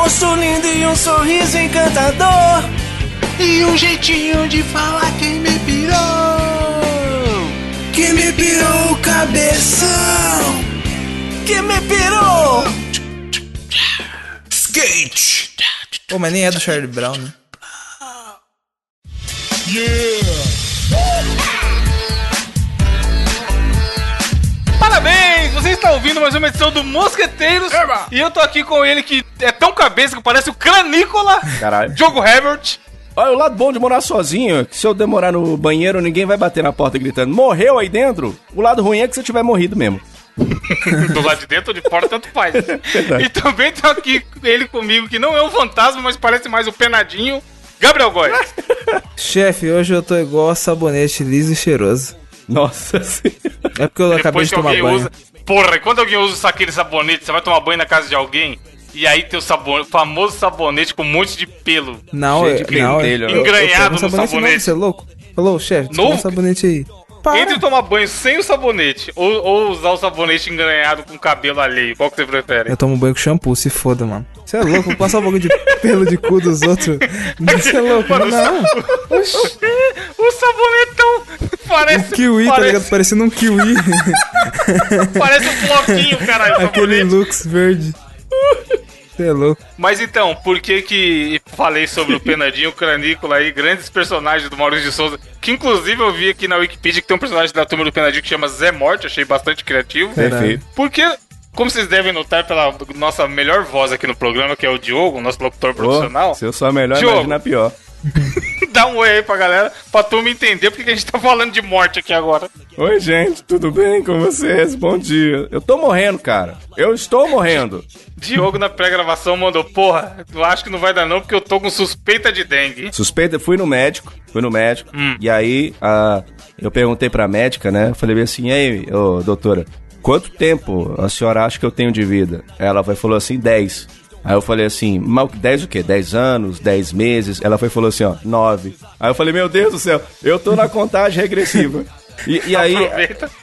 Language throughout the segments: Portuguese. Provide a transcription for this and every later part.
rosto lindo e um sorriso encantador. E um jeitinho de falar que me pirou. Que me pirou o cabeção. Que me pirou. Skate. Pô, mas nem é do Charlie Brown, né? Parabéns! Está ouvindo mais uma edição do Mosqueteiros. E eu tô aqui com ele que é tão cabeça que parece o Cranícola. Caralho. Diogo Herbert. Olha, o lado bom de morar sozinho, que se eu demorar no banheiro, ninguém vai bater na porta gritando, morreu aí dentro? O lado ruim é que você tiver morrido mesmo. Do lado de dentro ou de fora, tanto faz. e também tá aqui ele comigo, que não é um fantasma, mas parece mais o penadinho. Gabriel Góes. Chefe, hoje eu tô igual a sabonete liso e cheiroso. Nossa senhora. É porque eu acabei Depois de que tomar banho. usa. Porra, e quando alguém usa aquele sabonete, você vai tomar banho na casa de alguém. E aí tem o sabonete, o famoso sabonete com um monte de pelo. Não, Cheio é, de não, pentelho, eu- né? eu- eu Engranhado um no sabonete sabonete. novo, Você é louco? Falou, chefe, toma um sabonete aí. Para. Entre tomar banho sem o sabonete ou, ou usar o sabonete engranhado com cabelo alheio, qual que você prefere? Eu tomo banho com shampoo, se foda, mano. Você é louco? Passar um pouco de pelo de cu dos outros. Você é louco? Mano, Não. O sabonetão parece. Kiwi, tá parece, ligado? Parecendo um kiwi. Parece um floquinho, caralho. Aquele lux verde. Você é louco. Mas então, por que que falei sobre o Penadinho, o Cranícola aí, grandes personagens do Maurício de Souza, que inclusive eu vi aqui na Wikipedia que tem um personagem da turma do Penadinho que chama Zé Morte, achei bastante criativo. Perfeito. Porque, como vocês devem notar pela nossa melhor voz aqui no programa, que é o Diogo, nosso locutor profissional, Ô, se eu sou a melhor, Diogo. imagina a pior. dá um oi aí pra galera, pra turma entender porque que a gente tá falando de morte aqui agora. Oi, gente, tudo bem com vocês? Bom dia. Eu tô morrendo, cara. Eu estou morrendo. Diogo na pré-gravação mandou, porra, eu acho que não vai dar não, porque eu tô com suspeita de dengue. Suspeita, fui no médico, fui no médico, Hum. e aí a, eu perguntei pra médica, né? Falei assim, e aí, ô, doutora, quanto tempo a senhora acha que eu tenho de vida? Ela foi, falou assim, 10. Aí eu falei assim, mas 10 o quê? 10 anos, 10 meses? Ela foi e falou assim, ó, 9. Aí eu falei, meu Deus do céu, eu tô na contagem regressiva. E, e aí,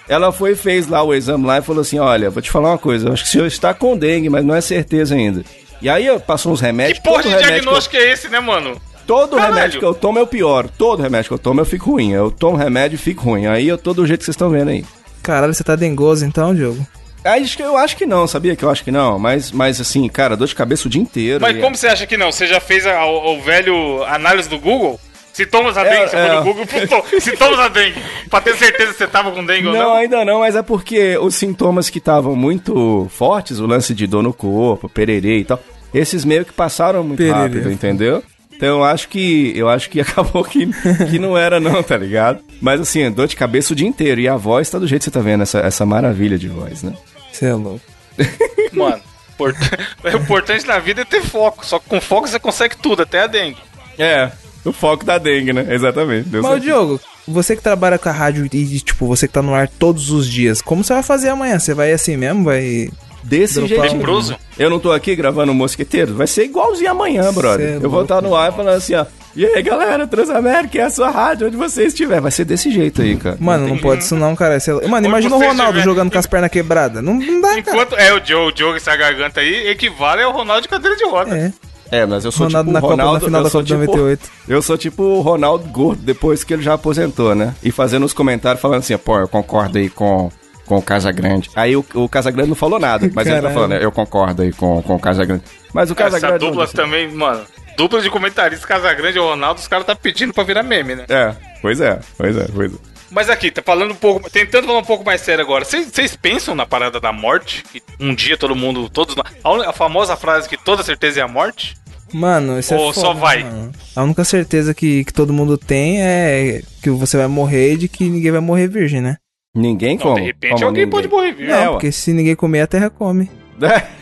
ela foi fez lá o exame lá e falou assim, olha, vou te falar uma coisa, eu acho que o senhor está com dengue, mas não é certeza ainda. E aí eu passou uns remédios. Que porra de remédio que eu- diagnóstico é esse, né, mano? Todo Caralho. remédio que eu tomo é o pior. Todo remédio que eu tomo eu fico ruim. Eu tomo remédio e fico ruim. Aí eu tô do jeito que vocês estão vendo aí. Caralho, você tá dengoso então, Diogo? Aí acho que- eu acho que não, sabia que eu acho que não. Mas, mas assim, cara, dor de cabeça o dia inteiro. Mas e- como você acha que não? Você já fez a- o, o velho análise do Google? Sintomas a É, dengue, você é. foi no Google botou sintomas a dengue. Pra ter certeza se você tava com dengue ou Não, não. ainda não, mas é porque os sintomas que estavam muito fortes, o lance de dor no corpo, pererê e tal, esses meio que passaram muito Pererê. rápido, entendeu? Então eu acho que eu acho que acabou que, que não era não, tá ligado? Mas assim, dor de cabeça o dia inteiro e a voz tá do jeito que você tá vendo essa, essa maravilha de voz, né? Você é louco. Mano, import- o importante na vida é ter foco. Só que com foco você consegue tudo, até a dengue. É, o foco da dengue, né? Exatamente. Deu Mas, ô, certo. Diogo, você que trabalha com a rádio e, tipo, você que tá no ar todos os dias, como você vai fazer amanhã? Você vai assim mesmo? Vai. Desse jeito. Eu não tô aqui gravando o Mosqueteiro? Vai ser igualzinho amanhã, brother. é eu vou estar no ar falando assim, ó. E aí, galera, Transamérica é a sua rádio, onde você estiver. Vai ser desse jeito aí, cara. Mano, não pode isso não, cara. É- Mano, imagina o Ronaldo estiver- jogando com as pernas quebradas. Não, não dá, cara. Enquanto é o Joe, o Joe, essa garganta aí, equivale ao Ronaldo de cadeira de roda. É. É, mas eu sou Ronaldo tipo na o Copa, Ronaldo, na final da Copa de tipo, 98. Eu sou tipo o Ronaldo Gordo depois que ele já aposentou, né? E fazendo os comentários falando assim, pô, eu concordo aí com, com o Casagrande. Aí o, o Casagrande não falou nada, mas ele tá Caralho. falando, eu concordo aí com, com o Casagrande. Mas o Essa Casagrande... não dupla disse- também, mano. Dupla de comentaristas, Casagrande e Ronaldo, os caras tá pedindo pra virar meme, né? É, pois é, pois é, pois é. Mas aqui, tá falando um pouco. Tentando falar um pouco mais sério agora. Vocês pensam na parada da morte? Que um dia todo mundo. Todos. A, a famosa frase que toda certeza é a morte? Mano, isso é Ou foda, só vai? mano. A única certeza que, que todo mundo tem é que você vai morrer e de que ninguém vai morrer virgem, né? Ninguém Não, como? de repente como alguém ninguém? pode morrer, viu? É, Não, ué. porque se ninguém comer, a terra come.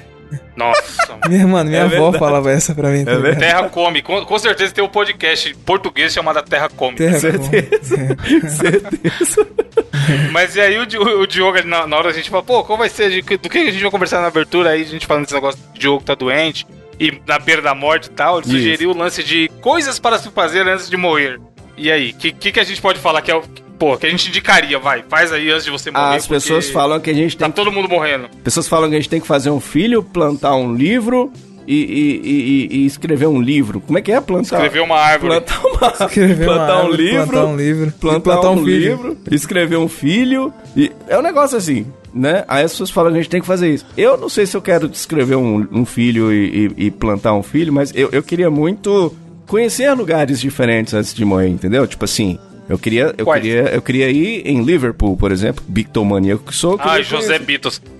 Nossa, Minha, mano, minha É avó verdade. falava essa pra mim. tá É. Terra Come. Com, com certeza tem um podcast português chamado Terra Come. Terra Certeza. come. Certeza. Mas e aí o, o Diogo, na, na hora a gente fala, pô, qual vai ser? Do que a gente vai conversar na abertura aí? A gente falando desse negócio de Diogo tá doente e na beira da morte e tal. Ele sugeriu o lance de coisas para se fazer antes de morrer. E aí, o que, que, que a gente pode falar que é o. Pô, que a gente indicaria, vai, faz aí antes de você morrer. As pessoas falam que a gente Tá tem todo mundo morrendo. Pessoas falam que a gente tem que fazer um filho, plantar um livro e, e- e- e escrever um livro. Como é que é plantar? Escrever uma árvore. Plantar, uma, Escrever uma plantar um árvore, livro, plantar um livro, plantar, plantar um, um livro, escrever um filho. E é um negócio assim, né? Aí as pessoas falam, a gente tem que fazer isso. Eu não sei se eu quero escrever um, um filho e, e- e plantar um filho, mas eu, eu queria muito conhecer lugares diferentes antes de morrer, entendeu? Tipo assim, eu queria, eu Quais? queria, eu queria ir em Liverpool, por exemplo, bictomaníaco que sou. queria José.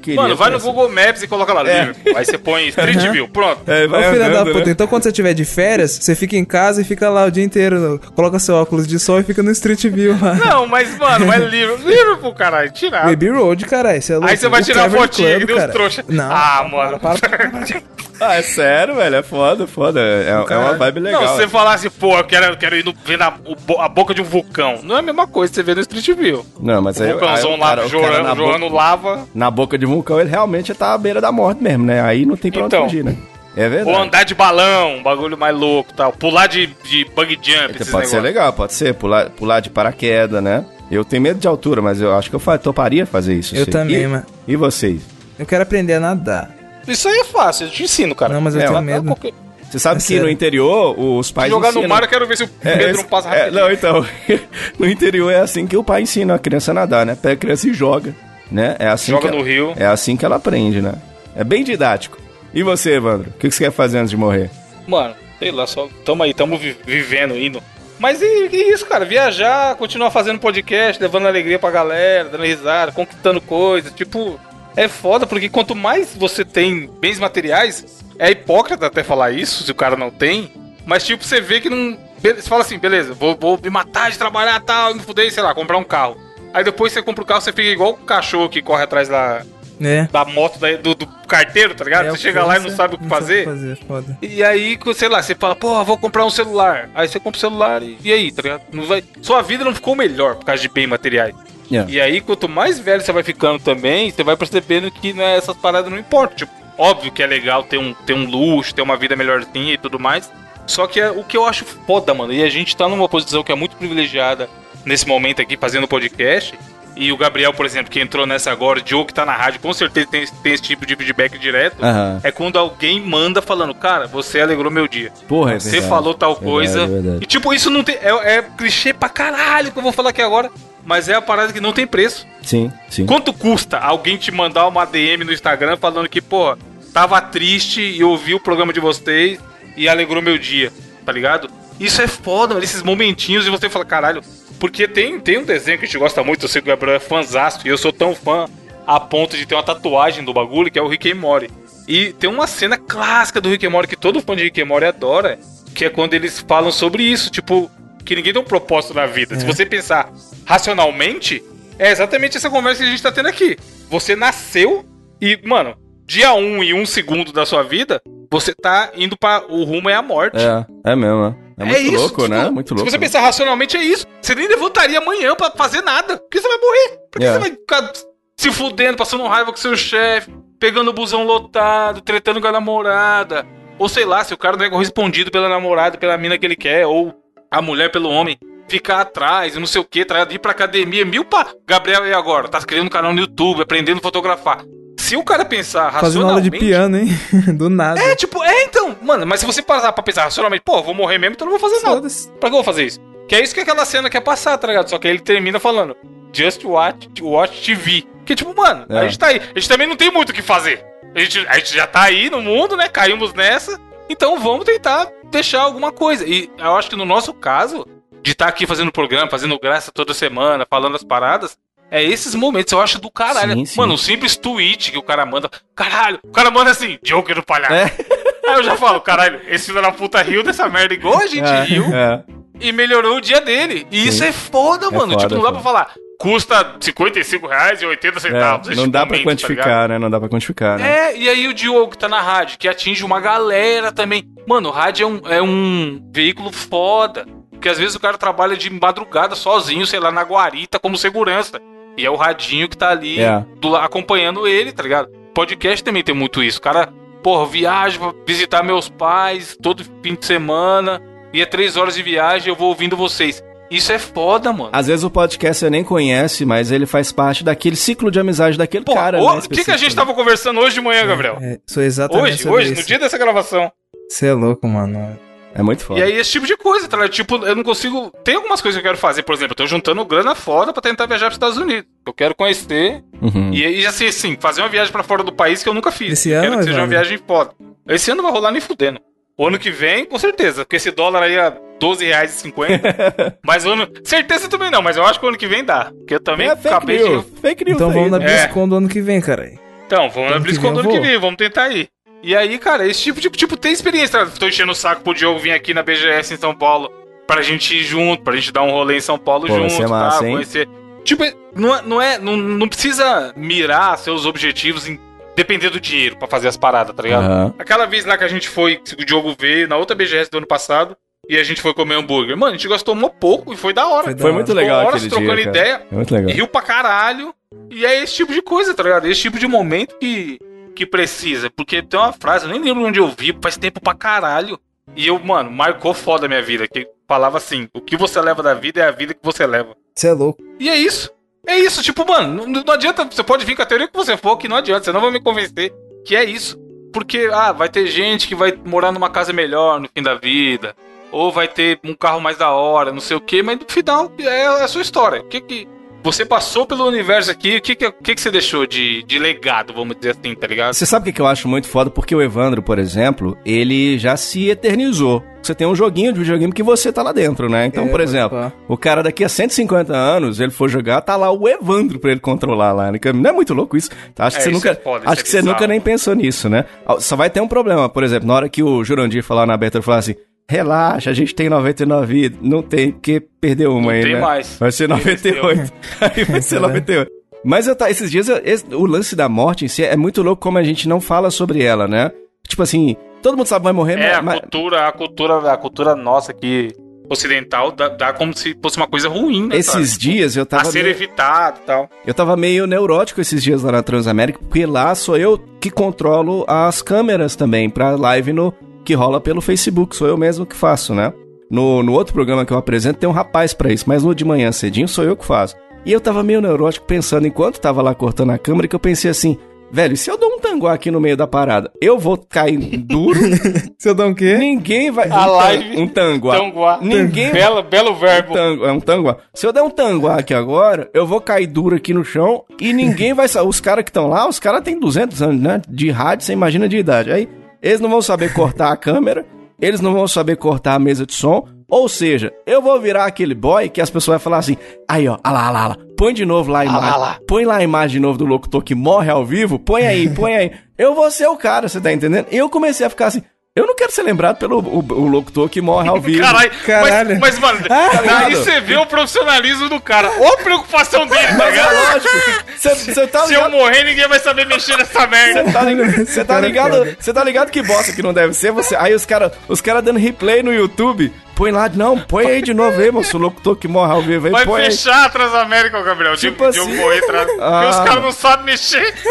Queria Mano, vai no conhecer. Google Maps e coloca lá É. Liverpool. Aí você põe Street View, pronto. É, Ô, vai filha da andando, puta, né? então quando você tiver de férias, você fica em casa e fica lá o dia inteiro. Coloca seu óculos de sol e fica no Street View lá. Não, mas, mano, vai Liverpool, Liverpool, caralho, tirar. Baby Road, caralho. Você é louco. Aí você vai O tirar a Clever fotinha, Club, que nem os cara. trouxa. Não. Ah, mano. Para, para, para, para. Ah, é sério, velho, é foda, foda. É, é uma vibe legal. Não, se você falasse, pô, eu quero, eu quero ir no, ver na, o a boca de um vulcão. Não é a mesma coisa que você vê no Street View. Não, mas O aí, vulcãozão aí lá cara- jorando, boca- lava. na boca de vulcão, ele realmente tá à beira da morte mesmo, né? Aí não tem pra Então. onde fugir, né? É Ou verdade. andar de balão, um bagulho mais louco e tal. Pular de, de bug jump, esses pode ser negócios. legal, pode ser. Pular, pular de paraquedas, né? Eu tenho medo de altura, mas eu acho que eu toparia fazer isso. Eu sim. também, e, mano. E vocês? Eu quero aprender a nadar. Isso aí é fácil, eu te ensino, cara. Não, mas eu É, tenho mas medo. qualquer- Você sabe É que sério. no interior os pais Jogar no ensinam... mar, eu quero ver se o É, Pedro esse- não passa é, rapidinho. não, então, no interior é assim que o pai ensina a criança a nadar, né? Pega a criança e joga, né? É assim Joga que no ela- rio. É assim que ela aprende, né? É bem didático. E você, Evandro? O que que você quer fazer antes de morrer? Mano, sei lá, só tamo aí, tamo vi- vivendo, indo. Mas e, e isso, cara? Viajar, continuar fazendo podcast, levando alegria pra galera, dando risada, conquistando coisas. Tipo, é foda, porque quanto mais você tem bens materiais, é hipócrita até falar isso, se o cara não tem. Mas, tipo, você vê que não. Você fala assim, beleza, vou, vou me matar de trabalhar tal, me fuder, sei lá, comprar um carro. Aí depois você compra o carro, você fica igual o cachorro que corre atrás da, É. da moto da- do, do carteiro, tá ligado? É, você chega lá e não sabe o que fazer. fazer, foda. E aí, sei lá, você fala, pô, vou comprar um celular. Aí você compra o celular e, e aí, tá ligado? Não vai... Sua vida não ficou melhor por causa de bem materiais. Yeah. E aí, quanto mais velho você vai ficando também, você vai percebendo que né, essas paradas não importam. Tipo, óbvio que é legal ter um, ter um luxo, ter uma vida melhorzinha e tudo mais. Só que é, o que eu acho foda, mano, e a gente tá numa posição que é muito privilegiada nesse momento aqui, fazendo podcast. E o Gabriel, por exemplo, que entrou nessa agora, o Diogo que tá na rádio, com certeza tem, tem esse tipo de feedback direto. É quando alguém manda falando, cara, você alegrou meu dia. Porra, é Você verdade. falou tal Verdade, coisa. verdade. E tipo, isso não tem. É, é clichê pra caralho que eu vou falar aqui agora. Mas é a parada que não tem preço. Sim, sim. Quanto custa alguém te mandar uma DM no Instagram falando que, pô, tava triste e ouvi o programa de vocês e alegrou meu dia, tá ligado? Isso é foda, mano, esses momentinhos e você fala, caralho. Porque tem, tem um desenho que a gente gosta muito, eu sei que o Gabriel é fãzaço e eu sou tão fã a ponto de ter uma tatuagem do bagulho, que é o Rick and Morty. E tem uma cena clássica do Rick and Morty que todo fã de Rick and Morty adora, que é quando eles falam sobre isso, tipo, que ninguém tem um propósito na vida. Se você pensar racionalmente, é exatamente essa conversa que a gente tá tendo aqui. Você nasceu e, mano, dia 1 um e 1 um segundo da sua vida, você tá indo para o rumo é a morte. É, é mesmo, é. É muito isso, louco, tipo, né? Muito louco. Se você pensar racionalmente, é isso. Você nem levantaria amanhã pra fazer nada. Porque você vai morrer. Porque É. você vai ficar se fudendo, passando raiva com seu chefe, pegando o busão lotado, tretando com a namorada. Ou sei lá, se o cara não é correspondido pela namorada, pela mina que ele quer, ou a mulher pelo homem. Ficar atrás, não sei o que, ir pra academia, mil pa... Gabriel, e agora? Tá criando um canal no YouTube, aprendendo a fotografar. Se o cara pensar Fazendo aula de racionalmente... piano, hein? Do nada. É, tipo, é então, mano, mas se você parar pra pensar racionalmente, pô, vou morrer mesmo, então eu não vou fazer nada. Pra que eu vou fazer isso? Que é isso que aquela cena quer passar, tá ligado? Só que aí ele termina falando, just watch, watch TV. Que tipo, mano, É. a gente tá aí. A gente também não tem muito o que fazer. A gente, a gente já tá aí no mundo, né? Caímos nessa. Então vamos tentar deixar alguma coisa. E eu acho que no nosso caso, de estar aqui fazendo programa, fazendo graça toda semana, falando as paradas, é esses momentos, eu acho do caralho. Sim, sim. Mano, um simples tweet que o cara manda. Caralho, o cara manda assim, Joker do palhaço. É. Aí eu já falo, caralho, esse filho da puta riu dessa merda igual a gente É, riu é. e melhorou o dia dele. E Sim. isso é foda, mano. foda, tipo, não dá é pra falar. Custa 55 reais e 80 centavos. É, esse não dá pra momento, tá quantificar, ligado? né? Não dá pra quantificar, né? É, e aí o Diogo que tá na rádio, que atinge uma galera também. Mano, o rádio é um, é um veículo foda. Porque às vezes o cara trabalha de madrugada sozinho, sei lá, na guarita como segurança. E é o radinho que tá ali É. do acompanhando ele, tá ligado? Podcast também tem muito isso. O cara, porra, viaja pra visitar meus pais todo fim de semana. E é três horas de viagem eu vou ouvindo vocês. Isso é foda, mano. Às vezes o podcast você nem conhece, mas ele faz parte daquele ciclo de amizade daquele Pô, cara. né, o que, que a gente específico. tava conversando hoje de manhã, Gabriel? É, sou exatamente Hoje, sobre hoje, isso. no dia dessa gravação. Você é louco, mano. É muito foda. E aí, esse tipo de coisa, tá ligado? Tipo, eu não consigo. Tem algumas coisas que eu quero fazer, por exemplo, eu tô juntando grana foda pra tentar viajar pros Estados Unidos. Eu quero conhecer. Uhum. E, e assim, assim, fazer uma viagem pra fora do país que eu nunca fiz. Esse Eu ano, quero que seja uma viagem foda. Esse ano não vai rolar nem fudendo. O ano que vem, com certeza. Porque esse dólar aí é 12 reais e 50. mas o ano. Certeza também não, mas eu acho que o ano que vem dá. Porque eu também É fake acabei news. de. Fake news Então aí, vamos na né? É. BlizzCon do ano que vem, cara. Então, vamos na Ano que BlizzCon do ano que vem, vamos tentar ir. E aí, cara, esse tipo de. Tipo, tem experiência. Tô enchendo o saco pro Diogo vir aqui na BGS em São Paulo. Pra gente ir junto, pra gente dar um rolê em São Paulo Pô, vai junto, ser massa, tá? hein? Conhecer. Tipo, não é. Não, é não, não precisa mirar seus objetivos em depender do dinheiro pra fazer as paradas, tá ligado? Aham. Aquela vez lá que a gente foi, que o Diogo veio, na outra BGS do ano passado, e a gente foi comer hambúrguer. Mano, a gente gastou mó pouco e foi da hora. Foi da Foi hora. muito Ficou legal horas aquele trocando dia, cara. ideia. É muito legal. Riu pra caralho. E é esse tipo de coisa, tá ligado? Esse tipo de momento que, que precisa. Porque tem uma frase, eu nem lembro onde eu vi, faz tempo pra caralho. E eu, mano, marcou foda a minha vida. Que falava assim: o que você leva da vida é a vida que você leva. Você é louco. E é isso. É isso, tipo, mano, não, não adianta. Você pode vir com a teoria que você for, que não adianta, você não vai me convencer que é isso. Porque, ah, vai ter gente que vai morar numa casa melhor no fim da vida. Ou vai ter um carro mais da hora, não sei o quê, mas no final é a sua história. O que que. Você passou pelo universo aqui, o que que, que, que você deixou de, de legado, vamos dizer assim, tá ligado? Você sabe o que eu acho muito foda? Porque o Evandro, por exemplo, ele já se eternizou. Você tem um joguinho de videogame que você tá lá dentro, né? Então, É, por exemplo, pá. o cara daqui a 150 anos, ele for jogar, tá lá o Evandro pra ele controlar lá. né? Não é muito louco isso? Acho que É, você isso nunca, é acho é que você nunca nem pensou nisso, né? Só vai ter um problema, por exemplo, na hora que o Jurandir falar na abertura, falar assim, relaxa, a gente tem 99 vidas. Não tem, porque perdeu uma Não aí, tem né? mais. Vai ser 98. aí vai ser 98. Mas eu tá, esses dias, eu- esse- o lance da morte em si é muito louco como a gente não fala sobre ela, né? Tipo assim, todo mundo sabe que vai morrer, É, a mas, cultura, a cultura, a cultura nossa aqui ocidental dá, dá como se fosse uma coisa ruim, né? esses sabe? dias eu a tava, ser meio, evitado e tal. eu tava meio neurótico esses dias lá na Transamérica, porque lá sou eu que controlo as câmeras também pra live no que rola pelo Facebook, sou eu mesmo que faço, né? No, no outro programa que eu apresento tem um rapaz pra isso, mas no de manhã cedinho sou eu que faço. E eu tava meio neurótico pensando, enquanto tava lá cortando a câmera, que eu pensei assim, velho, se eu dou um tango aqui no meio da parada, eu vou cair duro, Você dá um quê? ninguém vai... A um, live- um tanguá. Tanguá. Ninguém Belo, belo verbo. tango, é um tanguá. Se eu der um tanguá aqui agora, eu vou cair duro aqui no chão e ninguém vai. Os caras que estão lá, os caras têm 200 anos, né? De rádio, você imagina de idade. Aí, eles não vão saber cortar a câmera, eles não vão saber cortar a mesa de som. Ou seja, eu vou virar aquele boy que as pessoas vão falar assim: aí ó, ah lá, ah lá, lá, põe de novo lá a imagem. Põe lá a imagem de novo do locutor que morre ao vivo, põe aí, põe aí. Eu vou ser o cara, você tá entendendo? Eu comecei a ficar assim. Eu não quero ser lembrado pelo o, o locutor que morre ao vivo. Caralho, Caralho. Mas, mas, mano, tá ligado? aí você vê o profissionalismo do cara. Ou a preocupação dele, tá Mas é ligado? lógico. Você tá Se eu ligado? morrer, ninguém vai saber mexer nessa merda. Tá ligado? Você tá é ligado? Você tá ligado que bosta que não deve ser? Você, aí os caras os cara dando replay no YouTube. Põe lá, não, põe aí de novo aí, moço. O locutor que morre ao vivo aí, Vai põe aí. fechar a Transamérica, ô Gabriel. Tipo Tipo assim. assim. morrer atrás. Porque Ah. os caras não sabem mexer.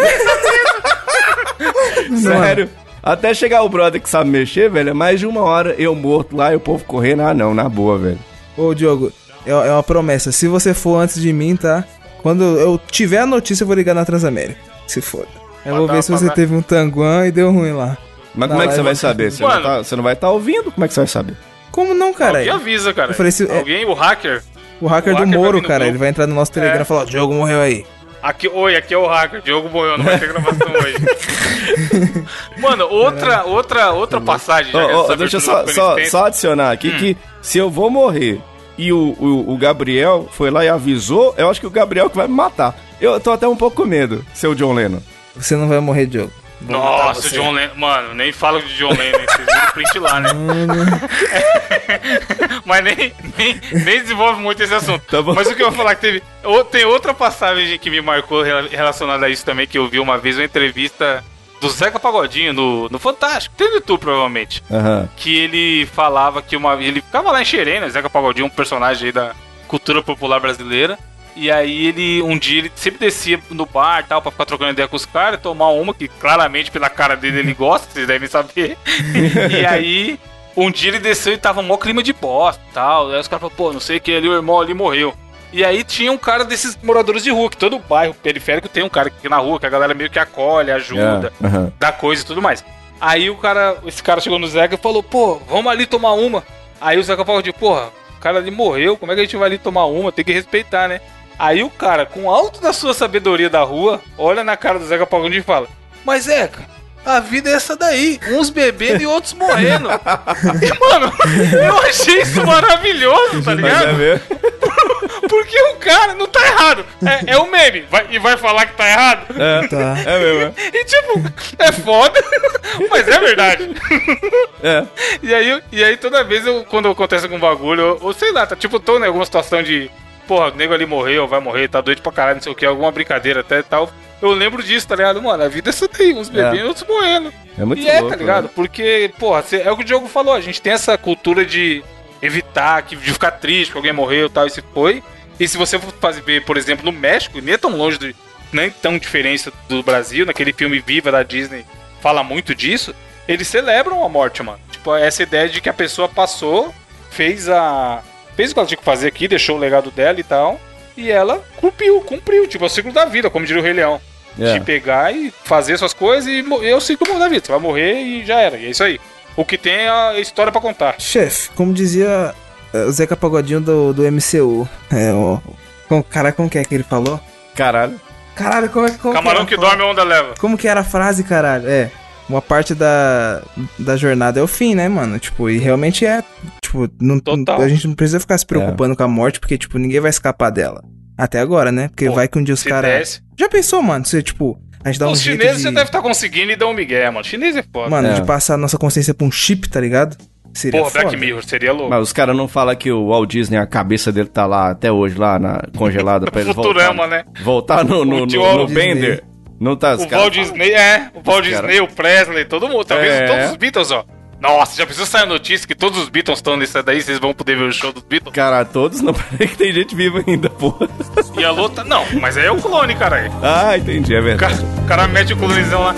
Sério. Até chegar o brother que sabe mexer, velho, é mais de uma hora eu morto lá e o povo correndo. Ah, não, na boa, velho. Ô, Diogo, é é uma promessa. Se você for antes de mim, tá? Quando eu tiver a notícia, eu vou ligar na Transamérica. Se foda. Eu vou ver se você teve um tanguan e deu ruim lá. Mas como é que você vai saber? Você, Mano. não, tá, você não vai estar ouvindo? Como é que você vai saber? Como não, Alguém cara? avisa, cara. Eu falei, se- é- Alguém, o hacker. O hacker O do hacker vai Moro, no cara, grupo. ele vai entrar no nosso Telegram É. e falar, Diogo morreu aí. Aqui, oi, aqui é o hacker, Diogo Boiano, não vai ter gravação hoje. Mano, outra, outra, outra passagem. ó, essa deixa eu só, só, só adicionar aqui Hum. que se eu vou morrer e o, o, o Gabriel foi lá e avisou, eu acho que o Gabriel que vai me matar. Eu tô até um pouco com medo, seu John Lennon. Você não vai morrer, Diogo. Nossa, o. John Lennon. Mano, nem falo de John Lennon, vocês viram o print lá, né? Mas nem, nem, nem desenvolve muito esse assunto. Tá bom. Mas o que eu vou falar que teve. Tem outra passagem que me marcou rela- relacionada a isso também, que eu vi uma vez uma entrevista do Zeca Pagodinho no, no Fantástico. Tem no YouTube, provavelmente. Aham. Que ele falava que uma Ele ficava lá em Xerém, né? Zeca Pagodinho, um personagem aí da cultura popular brasileira. E aí ele, um dia, ele sempre descia no bar e tal, pra ficar trocando ideia com os caras, tomar uma, que claramente pela cara dele ele gosta, vocês devem saber. e aí um dia ele desceu e tava um maior clima de bosta e tal. Aí os caras falaram, pô, não sei que ali, o irmão ali morreu. E aí tinha um cara desses moradores de rua, que todo bairro periférico tem um cara aqui na rua, que a galera meio que acolhe, ajuda, É, aham. dá coisa e tudo mais. Aí o cara, esse cara chegou no Zeca e falou, pô, vamos ali tomar uma. Aí o Zeca falou de, porra, o cara ali morreu, como é que a gente vai ali tomar uma? Tem que respeitar, né? Aí o cara, com alto da sua sabedoria da rua, olha na cara do Zeca Pagodinho e fala, mas Zeca, a vida é essa daí, uns bebendo e outros morrendo. e, mano, eu achei isso maravilhoso, tá Mas ligado? é mesmo. Porque o cara não tá errado. É, é o meme. Vai- e vai falar que tá errado. É, Tá. é mesmo. E tipo, é foda, mas é verdade. É. E aí, e aí toda vez eu, quando acontece algum bagulho, ou, ou sei lá, tá tipo, tô em alguma situação de. Porra, o nego ali morreu, vai morrer, tá doido pra caralho, não sei o que, alguma brincadeira até e tal. Eu lembro disso, tá ligado? Mano, a vida é essa daí, uns bebendo e outros morrendo. É muito e é, louco, tá ligado? né? Porque, porra, cê- é o que o Diogo falou, a gente tem essa cultura de evitar, que, de ficar triste que alguém morreu e tal, e se foi. E se você for fazer ver, por exemplo, no México, nem é tão longe, do, nem tão diferença do Brasil, naquele filme Viva da Disney, fala muito disso, eles celebram a morte, mano. Tipo, essa ideia de que a pessoa passou, fez a. fez o que ela tinha que fazer aqui, deixou o legado dela e tal, e ela cumpriu, cumpriu, tipo, é o ciclo da vida, como diria o Rei Leão É. de pegar e fazer suas coisas e é o ciclo da vida. Você vai morrer e já era. E é isso aí. O que tem é a história pra contar. Chefe, como dizia é, o Zeca Pagodinho do, do MCU. É, o. Com, cara, como que é que ele falou? Caralho. Caralho, como é como Camarão que, que dorme, a onda leva. Como que era a frase, caralho? É. Uma parte da, da jornada é o fim, né, mano? Tipo, e realmente é. Tipo, não, Total. a gente não precisa ficar se preocupando com a morte, porque, tipo, ninguém vai escapar dela. Até agora, né? Porque Pô, vai que um dia os caras. Já pensou, mano? Você, tipo, a gente dá um Os chineses de... você deve estar conseguindo e dá um migué, mano. Chinês é foda. Mano, É. de passar a nossa consciência pra um chip, tá ligado? Seria Porra, Black foda. Mirror, seria louco. Mas os caras não falam que o Walt Disney, a cabeça dele tá lá até hoje, lá na, congelada pra ele Futurama, voltar. né? Voltar no, no, no, no Disney. Bender. Não tá os O Walt Disney, é. O Walt Disney, o Presley, todo mundo. Talvez É. todos os Beatles, ó. Nossa, já precisa sair a notícia que todos os Beatles estão nessa daí, vocês vão poder ver o show dos Beatles. Cara, todos não parece que tem gente viva ainda, porra. E a luta. Não, mas aí é o clone, cara. Ah, entendi, é O cara, verdade. o cara mete o clonezão lá.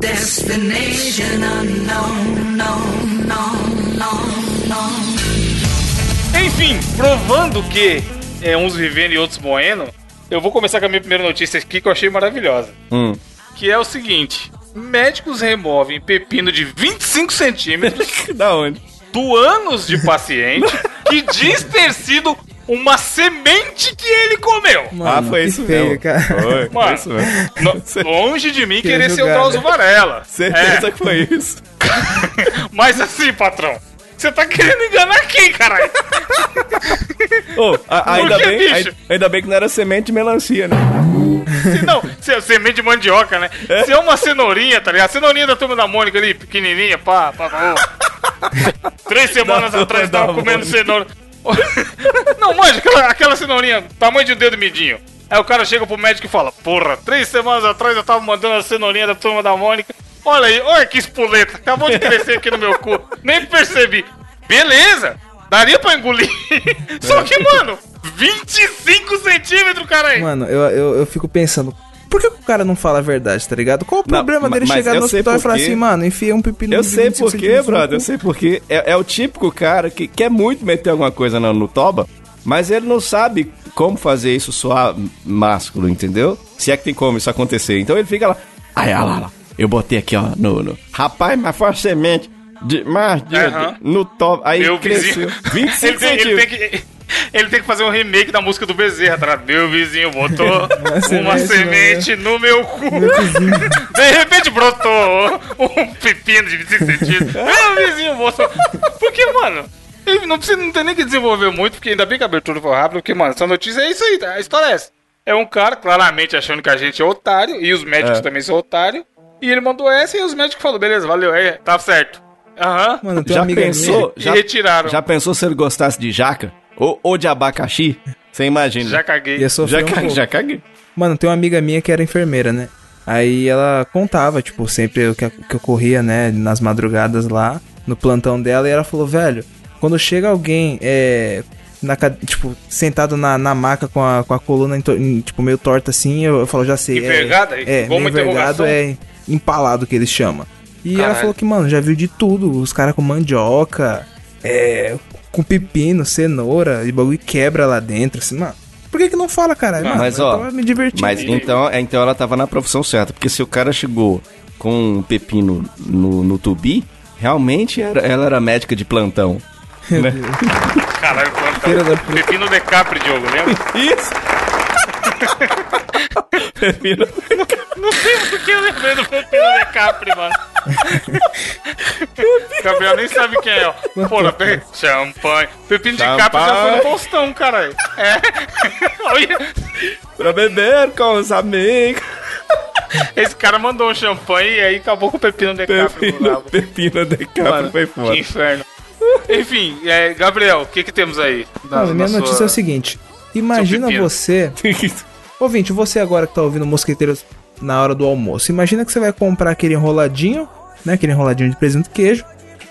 Destination unknown, no, Enfim, provando que é uns vivendo e outros morrendo, eu vou começar com a minha primeira notícia aqui que eu achei maravilhosa. Hum. Que é o seguinte: médicos removem pepino de 25 centímetros da onde? do ânus de paciente que diz ter sido uma semente que ele comeu. Mano, ah, foi isso feio, mesmo. cara. Foi, foi Mano, isso mesmo. no- longe de mim Que querer ser o. Drauzio Varela. Certeza É, que foi isso. mas assim, patrão, você tá querendo enganar quem, caralho? Ô, a- ainda, bem, bicho? ainda bem que não era semente de melancia, né? Se não, se é semente de mandioca, né? Se é uma cenourinha, tá ligado? Cenourinha da turma da Mônica ali, pequenininha, pá, pá, pá. Três semanas Da atrás tava comendo Mônica. cenoura. Não, manja, aquela, aquela cenourinha, tamanho de um dedo midinho. Aí o cara chega pro médico e fala: Porra, três semanas atrás eu tava mandando a cenourinha da turma da Mônica. Olha aí, olha que espoleta, acabou de crescer aqui no meu cu. Nem percebi. Beleza, daria pra engolir. Só que, mano, 25 centímetros, cara aí. Mano, eu, eu, eu fico pensando, por que, o cara não fala a verdade, tá ligado? Qual o Não, problema ma- dele chegar no hospital e falar assim, mano, enfia um pepino Eu sei 25 por quê, brother. Eu sei por quê. É, é o típico cara que quer muito meter alguma coisa no, no toba, mas ele não sabe como fazer isso soar másculo, entendeu? Se é que tem como isso acontecer. Então ele fica lá. Ai, olha lá, lá. Eu botei aqui, ó, no. no- Rapaz, mas foi uma semente. De, mais de, Aham. de- no toba. Aí Meu cresceu. vizinho. 25 ele, tem, ele, centímetros. tem que, ele tem que fazer um remake da música do Bezerra, tá? Meu vizinho botou uma semente semente no meu cu. De repente brotou um pepino de 25 centímetros. Meu vizinho botou. Porque, mano, ele não, precisa, não tem nem que desenvolver muito, porque ainda bem que a abertura foi rápida, porque, mano, essa notícia é isso aí, tá? A história é essa. É um cara claramente achando que a gente é otário, e os médicos É. também são otários. E ele mandou essa e os médicos falaram, beleza, valeu, é, tá certo. Aham. Mano, tem uma Já pensou? minha... E retiraram. Já pensou se ele gostasse de jaca? Ou, ou de abacaxi? Você imagina. Já caguei. Já, um ca- pouco. já caguei. Mano, tem uma amiga minha que era enfermeira, né? Aí ela contava, tipo, sempre o que, que ocorria, né, nas madrugadas lá, no plantão dela, e ela falou, velho, quando chega alguém, é, na, tipo, sentado na, na maca com a, com a coluna, em, tipo, meio torta assim, eu, eu falo, já sei. Envergada? É, é Igual meio uma envergado, interrogação? é empalado que eles chamam. E ela Caralho. falou que, mano, já viu de tudo. Os caras com mandioca, é, com pepino, cenoura, e bagulho quebra lá dentro, assim, mano. Por que que não fala, caralho? Ah, Mano, mas, ó, tava me divertindo. Mas então, é, então ela tava na profissão certa, porque se o cara chegou com um pepino no, no tubi, realmente era- ela era médica de plantão. né? Caralho, plantão. Pepino de Capri, Diogo, lembra? Isso! Pepino. Não sei por que eu lembrei do Pepino de Capri, mano. Gabriel nem sabe quem é, ó. Porra, pe... champanhe. Pepino de Capri já foi no. Faustão, caralho. É. Olha, pra beber com os amigos. esse cara mandou um champanhe e aí acabou com o Pepino de Capri no Pepino, pepino de Mano, foi que foda. inferno. Enfim, é, Gabriel, o que que temos aí? Na- minha na notícia sua- é o seguinte. Imagina você... Ouvinte, você agora que tá ouvindo Mosqueteiros na hora do almoço. Imagina que você vai comprar aquele enroladinho, né? Aquele enroladinho de presunto e queijo.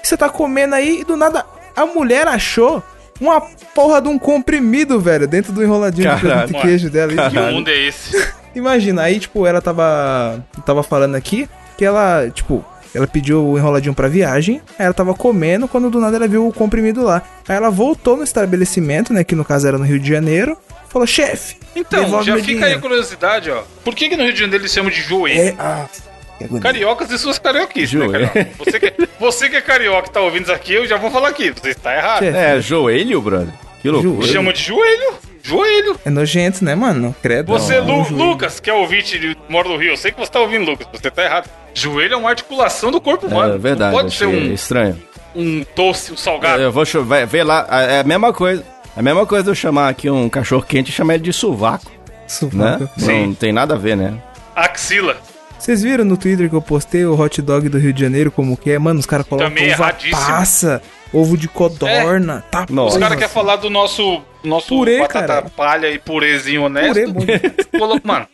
E você tá comendo aí e do nada a mulher achou uma porra de um comprimido, velho, dentro do enroladinho de Caralho. presunto e queijo dela. Que mundo é esse? Imagina, aí, tipo, ela tava. Tava falando aqui que ela, tipo, ela pediu o enroladinho pra viagem, aí ela tava comendo, quando do nada ela viu o comprimido lá. Aí ela voltou no estabelecimento, né? Que no caso era no Rio de Janeiro, falou, chefe. Então, já fica aí a dinheiro." curiosidade, ó. Por que, que no Rio de Janeiro eles chamam de joelho? É, ah. Cariocas e suas carioquices, né, Joelho. carioca? Você que, você que é carioca e tá ouvindo isso aqui, eu já vou falar aqui. Você está errado. Chefe. É, joelho, brother. Que loucura. Chama de joelho. Joelho. É nojento, né, mano? Credo. Você, Não, Lu- um. Lucas, que é ouvinte de mora no Rio, eu sei que você tá ouvindo, Lucas. Você tá errado. Joelho é uma articulação do corpo humano. É verdade, Não pode ser um, estranho. um doce, um salgado. Eu vou cho- vai, ver lá, é a mesma coisa. É a mesma coisa de eu chamar aqui um cachorro quente e chamar ele de sovaco, né? Sovaco. Não tem nada a ver, né? Axila. Vocês viram no Twitter que eu postei o hot dog do Rio de Janeiro como que é? Mano, os caras colocam Também uva erradíssimo. passa, ovo de codorna, tá Nossa. Os caras querem falar do nosso, nosso Purê, batata caralho. palha e purezinho honesto. Purê, bom. Mano,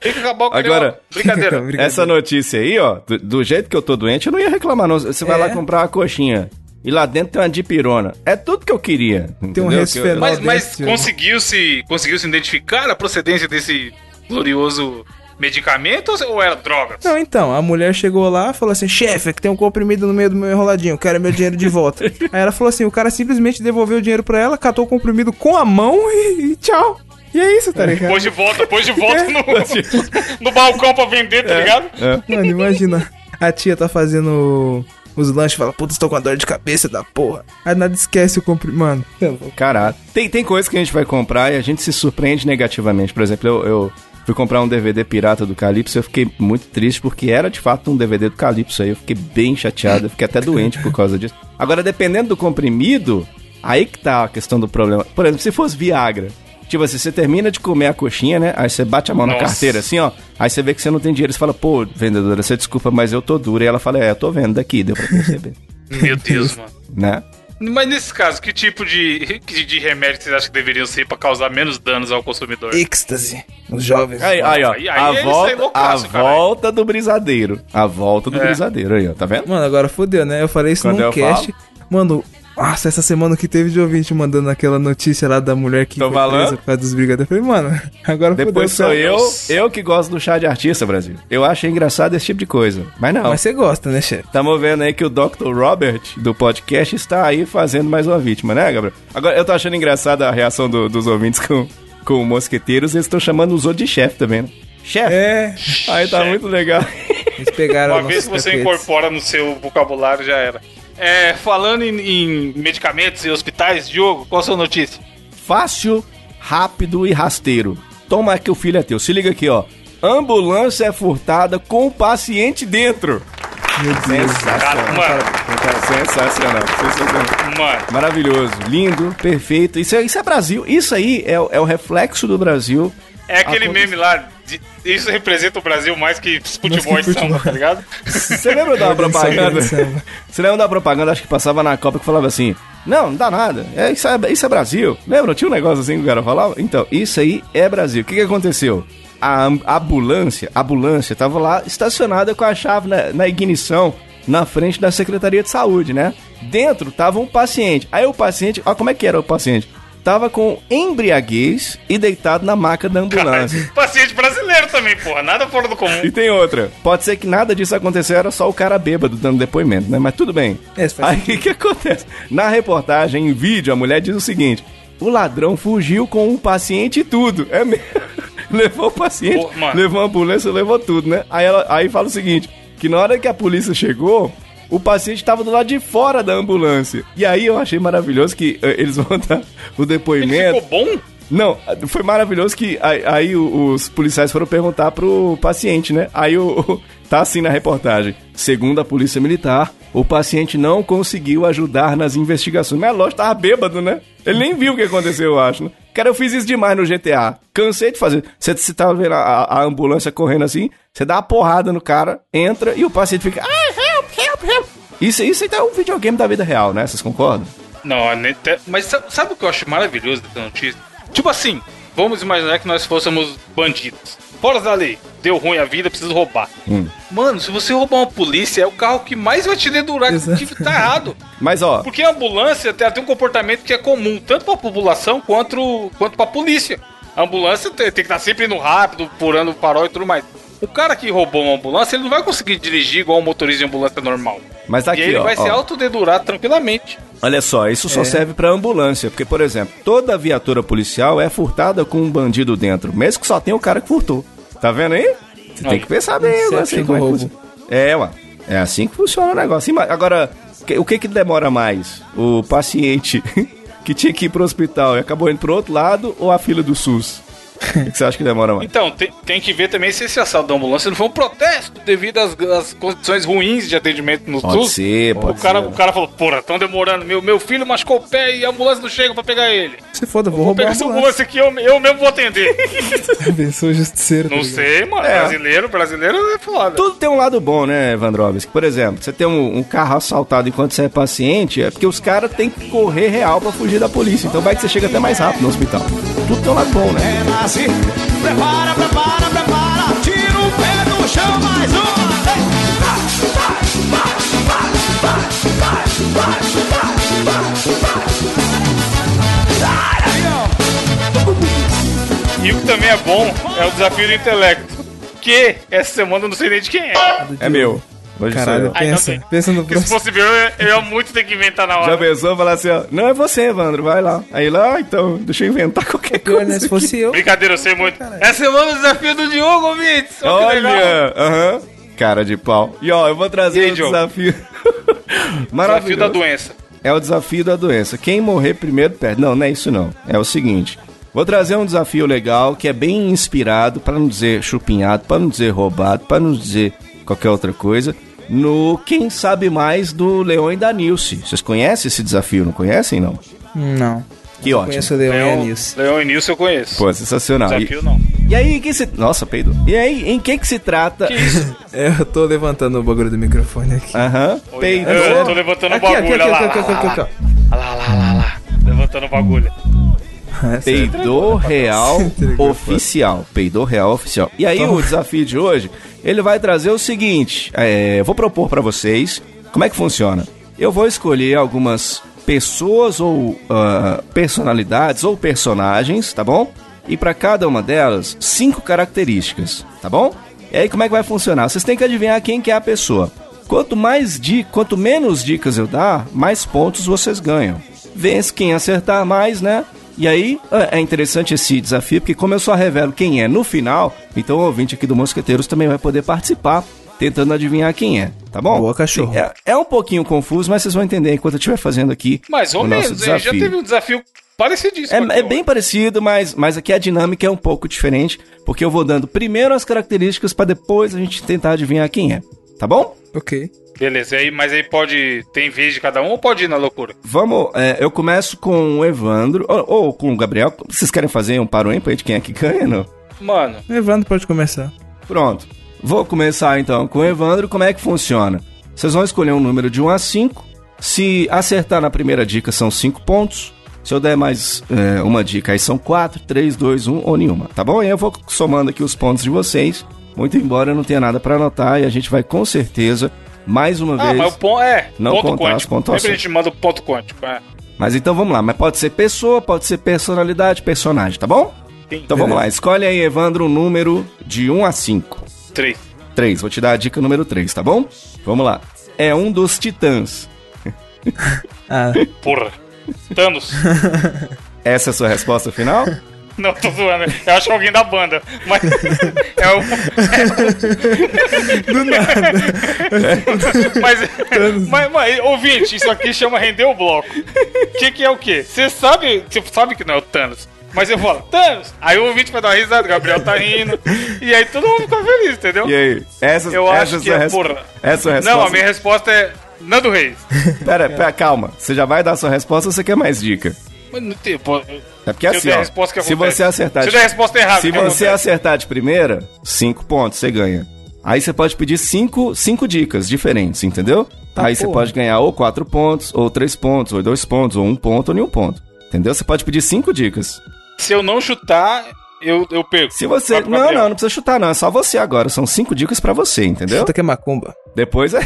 tem que acabar com Agora-. Brincadeira. Brincadeira. Essa notícia aí, ó, do, do jeito que eu tô doente, eu não ia reclamar, não. Você vai É. lá comprar uma coxinha e lá dentro tem uma dipirona. É tudo que eu queria. Tem um entendeu? Que resfenol. Mas, mas conseguiu-se conseguiu -se identificar a procedência desse glorioso medicamento ou- era drogas? Não, então, a mulher chegou lá e falou assim: chefe, aqui tem um comprimido no meio do meu enroladinho, quero meu dinheiro de volta. Aí ela falou assim: o cara simplesmente devolveu o dinheiro pra ela, catou o comprimido com a mão e, e tchau. E é isso, tá ligado? Pôs de volta, pôs de volta no, no balcão pra vender, tá ligado? Mano, imagina. A tia tá fazendo os lanches e fala: puta, estou com a dor de cabeça da porra. Aí nada esquece o comprimido. Mano, é. Caralho. Tem, tem coisa que a gente vai comprar e a gente se surpreende negativamente. Por exemplo, eu, eu fui comprar um DVD pirata do Calypso e eu fiquei muito triste porque era de fato um DVD do Calypso aí. Eu fiquei bem chateado, eu fiquei até doente por causa disso. Agora, dependendo do comprimido, aí que tá a questão do problema. Por exemplo, se fosse Viagra. Tipo assim, você termina de comer a coxinha, né? Aí você bate a mão na Nossa. carteira assim, ó. Aí você vê que você não tem dinheiro. Você fala, pô, vendedora, você desculpa, mas eu tô dura. E ela fala, é, eu tô vendo daqui, deu pra perceber. Meu Deus, mano. né? Mas nesse caso, que tipo de, de remédio vocês acham que deveriam ser pra causar menos danos ao consumidor? Êxtase. Os jovens. Aí, aí, ó. Aí- aí a eles volta, saem loucaço, a caralho. volta do brisadeiro. A volta do É. brisadeiro aí, ó. Tá vendo? Mano, agora fodeu, né? Eu falei isso Quando num cast. Mano, nossa, essa semana que teve de ouvinte mandando aquela notícia lá da mulher que Tô foi falando? presa por causa dos brigadeiros. Eu falei, mano, agora Depois fodeu. sou eu, eu que gosto do chá de artista, Brasil. Eu acho engraçado esse tipo de coisa. Mas não. Mas você gosta, né, chefe? Estamos vendo aí que o Dr. Robert, do podcast, está aí fazendo mais uma vítima, né, Gabriel? Agora, eu tô achando engraçada a reação do- dos ouvintes com, com mosqueteiros. Eles estão chamando os outros de chefe também, né? Chefe! É, Aí tá Chefe. muito legal. eles pegaram Uma vez que você tapetes. incorpora no seu vocabulário, já era. É, falando em, em medicamentos e hospitais, Diogo, qual a sua notícia? Fácil, rápido e rasteiro. Toma que o filho é teu. Se liga aqui, ó. Ambulância é furtada com o paciente dentro. Meu Deus. Cara, mano, Sensacional, sensacional. mano, Maravilhoso, lindo, perfeito. Isso é, isso é Brasil. Isso aí é, o- é o reflexo do Brasil. é aquele Acontece- meme lá, isso representa o Brasil mais que futebol e futebol. samba, tá ligado? Você lembra da propaganda? Samba. Você lembra da propaganda, acho que passava na Copa que falava assim: Não, não dá nada. É, isso, é, isso é Brasil. Lembra? Tinha um negócio assim que o cara falava? Então, isso aí é Brasil. O que, que aconteceu? A am- ambulância, a ambulância tava lá estacionada com a chave na, na ignição na frente da Secretaria de Saúde, né? Dentro tava um paciente. Aí o paciente, ó, como é que era o paciente? Tava com embriaguez e deitado na maca da ambulância. Caralho, paciente brasileiro também, porra. Nada fora do comum. E tem outra. Pode ser que nada disso aconteceu, era só o cara bêbado dando depoimento, né? Mas tudo bem. É, Aí o que acontece? Na reportagem, em vídeo, a mulher diz o seguinte: o ladrão fugiu com o paciente e tudo. É mesmo. levou o paciente, Pô, levou a ambulância, levou tudo, né? Aí, ela, aí fala o seguinte: que na hora que a polícia chegou. O paciente estava do lado de fora da ambulância. E aí eu achei maravilhoso que eh, eles vão dar o Ele depoimento. ficou bom? Não, foi maravilhoso que aí, aí os policiais foram perguntar pro paciente, né? Aí o, o- tá assim na reportagem. Segundo a polícia militar, o paciente não conseguiu ajudar nas investigações. Mas lógico, tava bêbado, né? Ele nem viu o que aconteceu, eu acho. Né? Cara, eu fiz isso demais no GTA. Cansei de fazer. Você, você tava vendo a, a ambulância correndo assim, você dá uma porrada no cara, entra e o paciente fica. Ah. Isso, isso aí é um videogame da vida real, né? Vocês concordam? Não, te- mas sa- sabe o que eu acho maravilhoso dessa notícia? Tipo assim, vamos imaginar que nós fôssemos bandidos. Fora da lei, deu ruim a vida, preciso roubar. Hum. Mano, se você roubar uma polícia, é o carro que mais vai te dedurar Exato. que tá errado. Mas ó, Porque a ambulância tem, tem um comportamento que é comum, tanto pra população quanto, quanto pra polícia. A ambulância tem, tem que estar sempre indo rápido, furando o farol e tudo mais. O cara que roubou uma ambulância, ele não vai conseguir dirigir igual um motorista de ambulância normal. mas e aqui, aí ele ó. vai ó. se autodedurar tranquilamente. Olha só, isso só serve pra ambulância, porque, por exemplo, toda viatura policial é furtada com um bandido dentro, mesmo que só tenha o cara que furtou. Tá vendo aí? Você tem que pensar bem, agora, assim, é que funciona. É, ué. É assim que funciona o negócio. Agora, o que que demora mais? O paciente que tinha que ir pro hospital e acabou indo pro outro lado ou a fila do SUS? O que você acha que demora mais? Então, tem, tem que ver também se esse assalto da ambulância não foi um protesto devido às, às condições ruins de atendimento no Pode SUS. ser, O pode cara, ser. o cara falou, porra, tão demorando, meu, meu filho machucou o pé e a ambulância não chega pra pegar ele. Se foda, vou Vou roubar pegar a essa ambulância. aqui, eu, eu mesmo vou atender. Sou justiceiro. tá não ligado? sei, mano, É. brasileiro, brasileiro é foda. Tudo tem um lado bom, né, Evandrovski? Por exemplo, você tem um, um carro assaltado enquanto você é paciente, é porque os caras têm que correr real pra fugir da polícia. Então vai que você chega até mais rápido no hospital. Tudo tem um lado bom, né? Nasce. Prepara, prepara, prepara. Tira o pé do chão, mais uma. E o que também é bom é o desafio do intelecto. Que essa semana eu não sei nem de quem é. É meu. Hoje Caralho, pensa. bem. Pensa no Porque se próximo. fosse meu, eu, eu ia muito ter que inventar na hora. Já pensou falar assim, ó, não é você, Evandro, vai lá. Aí lá, ah, então, deixa eu inventar qualquer Pior, coisa. né? Se fosse eu. Brincadeira, eu sei muito. Essa semana o desafio do Diogo, ouvintes. Olha que legal. Olha, aham, cara de pau. E ó, eu vou trazer aí, um Diogo? desafio. Desafio Maravilhoso. da doença. É o desafio da doença. Quem morrer primeiro perde. Não, não é isso não. É o seguinte. Vou trazer um desafio legal que é bem inspirado, para não dizer chupinhado, para não dizer roubado, para não dizer qualquer outra coisa, no Quem Sabe Mais do Leão e da Nilce. Vocês conhecem esse desafio, não conhecem, não? Não. Que ótimo. Conheço o Leão e a Nilce. Leão e Nilson eu conheço. Pô, sensacional. E, Desafio não. e aí, em que se... Nossa, peido. E aí, em que que se trata... Que isso? É, eu tô levantando o bagulho do microfone aqui. Aham, peidou. Eu tô levantando o Aqui, aqui, bagulho, aqui, olha lá, aqui, aqui, lá, aqui, lá, aqui, ó. lá, lá, lá, lá. Levantando o bagulho. É, sério. Peidou real oficial. Peidou real oficial. E aí, o desafio de hoje, ele vai trazer o seguinte: é, vou propor pra vocês como é que funciona. Eu vou escolher algumas pessoas ou ah, personalidades ou personagens, tá bom? E pra cada uma delas, cinco características, tá bom? E aí, como é que vai funcionar? Vocês têm que adivinhar quem que é a pessoa. Quanto mais di quanto menos dicas eu dar, mais pontos vocês ganham. Vence quem acertar mais, né? E aí é é interessante esse desafio, porque como eu só revelo quem é no final, então o ouvinte aqui do Mosqueteiros também vai poder participar, tentando adivinhar quem é, tá bom? Boa, cachorro. É, é um pouquinho confuso, mas vocês vão entender enquanto eu estiver fazendo aqui Mais ou o nosso menos, já teve um desafio parecidíssimo. É, é bem parecido, mas, mas aqui a dinâmica é um pouco diferente, porque eu vou dando primeiro as características para depois a gente tentar adivinhar quem é, tá bom? Ok. Beleza, e aí, mas aí pode. Tem vez de cada um ou pode ir na loucura? Vamos, é, eu começo com o Evandro, ou, ou com o Gabriel. Vocês querem fazer um paro ímpar de quem é que ganha, não? Mano, Evandro pode começar. Pronto. Vou começar então com o Evandro. Como é que funciona? Vocês vão escolher um número de 1 a 5. Se acertar na primeira dica, são 5 pontos. Se eu der mais é, uma dica, aí são 4, 3, 2, 1 ou nenhuma. Tá bom? E eu vou somando aqui os pontos de vocês. Muito embora eu não tenha nada pra anotar, e a gente vai com certeza, mais uma ah, vez. mas o ponto é. Não ponto contar as quântico. pontuações. Sempre a gente manda o ponto quântico. É. Mas então vamos lá. Mas pode ser pessoa, pode ser personalidade, personagem, tá bom? Sim. Então vamos lá. Escolhe aí, Evandro, um número de 1 a 5. Três. 3. Vou te dar a dica número 3, tá bom? Vamos lá. É um dos titãs. Ah, Porra. Thanos. Essa é a sua resposta final? Não, tô zoando. Eu acho que é alguém da banda. Mas. É o. do nada. Mas, mas, mas, ouvinte, isso aqui chama render o bloco. O que, que é o quê? Você sabe, você sabe que não é o Thanos. Mas eu falo, Thanos! Aí o ouvinte vai dar uma risada, o Gabriel tá rindo. E aí todo mundo fica feliz, entendeu? E aí? Essa, Eu essa acho é que é, res- porra. Essa é a sua resposta? Não, a minha resposta é Nando Reis. Pera, pera, calma. Você já vai dar a sua resposta ou você quer mais dica? Mas não tem- pô, É porque assim, ó, resposta, se você acertar... Se eu de- der a resposta errada, Se você acontece? acertar de primeira, 5 pontos, você ganha. Aí você pode pedir 5 cinco, cinco dicas diferentes, entendeu? Tá, Aí você porra. pode ganhar ou 4 pontos, ou 3 pontos, ou 2 pontos, ou 1 um ponto, ou nenhum ponto. Entendeu? Você pode pedir 5 dicas. Se eu não chutar, eu, eu perco. Se você... Não, Gabriel. não, não precisa chutar não, é só você agora. São 5 dicas pra você, entendeu? Chuta que é macumba. Depois é...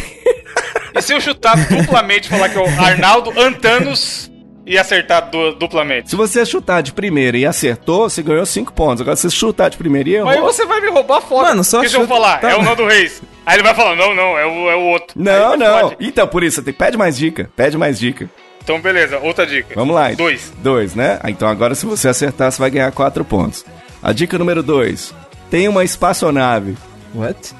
E se eu chutar duplamente, falar que é o Arnaldo Antanos e acertar du- duplamente? Se você chutar de primeira e acertou, você ganhou 5 pontos. Agora, se você chutar de primeira e errou... Mas você vai me roubar foda. Mano, só Porque se eu chuta- falar, tá é o. Nando Reis. Aí ele vai falar, não, não, é o, é o outro. Não, Aí não. pode. Então, por isso, tem... pede mais dica. Pede mais dica. Então, beleza, outra dica. Vamos lá. Dois. Dois, né? Ah, Então agora se você acertar, você vai ganhar quatro pontos. A dica número dois. Tem uma espaçonave. What?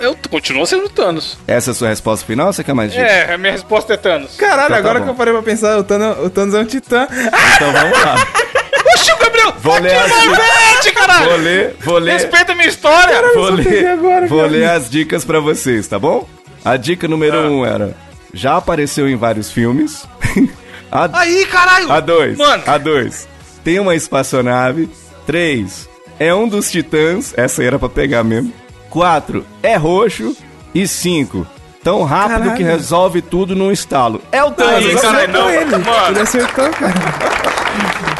Eu, continuo sendo Thanos. Essa é a sua resposta final ou você quer mais dica? É, a minha resposta é Thanos. Caralho, Então tá agora bom. que eu parei pra pensar, o Thanos, o Thanos é um titã. Então vamos lá. Oxi, o Gabriel! Vou ler as dicas. Caralho! Vou ler, vou ler, Respeita a minha história! vou só peguei ler, agora, vou cara. ler as dicas pra vocês, tá bom? A dica número Ah. um era: já apareceu em vários filmes. a, Aí, caralho! a dois, Mano, a dois. Tem uma espaçonave. Três. É um dos titãs. Essa aí era pra pegar mesmo. Quatro. É roxo. E cinco. Tão rápido Caralho. que resolve tudo num estalo. É o Thanos. Aí, não. ele. Mano. Ele acertou, cara.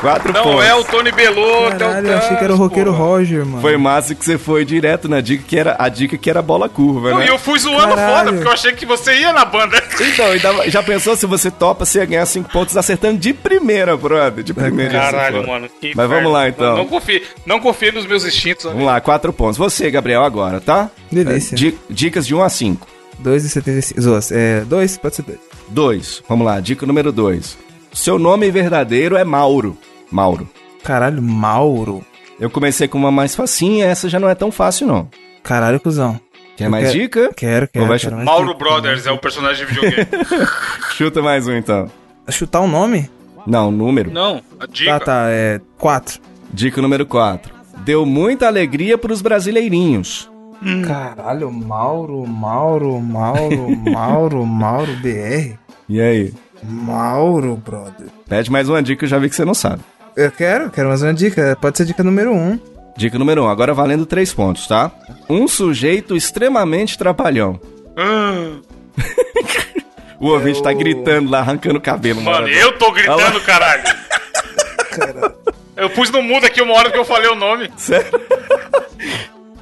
Quatro não pontos. é o Tony Belotto, é o Caralho, eu achei que era o roqueiro porra. Roger, mano. Foi massa que você foi direto na dica que era a dica que era bola curva, Não, né? E eu fui zoando Caralho. foda, porque eu achei que você ia na banda. Então, dava- já pensou se você topa, você ia ganhar cinco pontos acertando de primeira, brother. De primeira. ser Caralho, mano. que Mas vamos lá, então. Não, não confie, não confie nos meus instintos. Vamos lá, quatro pontos. Você, Gabriel, agora, tá? Delícia. Di- dicas de 1 a 5. 2,75. Zoas, é. 2? Pode ser 2. 2. Vamos lá, dica número 2. Seu nome verdadeiro é Mauro. Mauro. Caralho, Mauro. Eu comecei com uma mais facinha, essa já não é tão fácil, não. Caralho, cuzão. Quer Eu mais quero- dica? Quero, quero. Quero chutar? Mauro dica. Brothers é o personagem de videogame. Chuta mais um, então. Chutar um nome? Não, número. não, a dica. Tá, tá, é. 4. Dica número 4. Deu muita alegria pros brasileirinhos. Caralho, Mauro, Mauro, Mauro, Mauro, Mauro BR. E aí? Mauro, brother. Pede mais uma dica, eu já vi que você não sabe. Eu quero, quero mais uma dica. Pode ser dica número 1. Um. Dica número 1, um, agora valendo 3 pontos, tá? Um sujeito extremamente trapalhão. Ah, O ouvinte tá gritando lá, arrancando o cabelo. mano, eu tô gritando, caralho. Caralho. Eu pus no mudo aqui uma hora que eu falei o nome. Sério?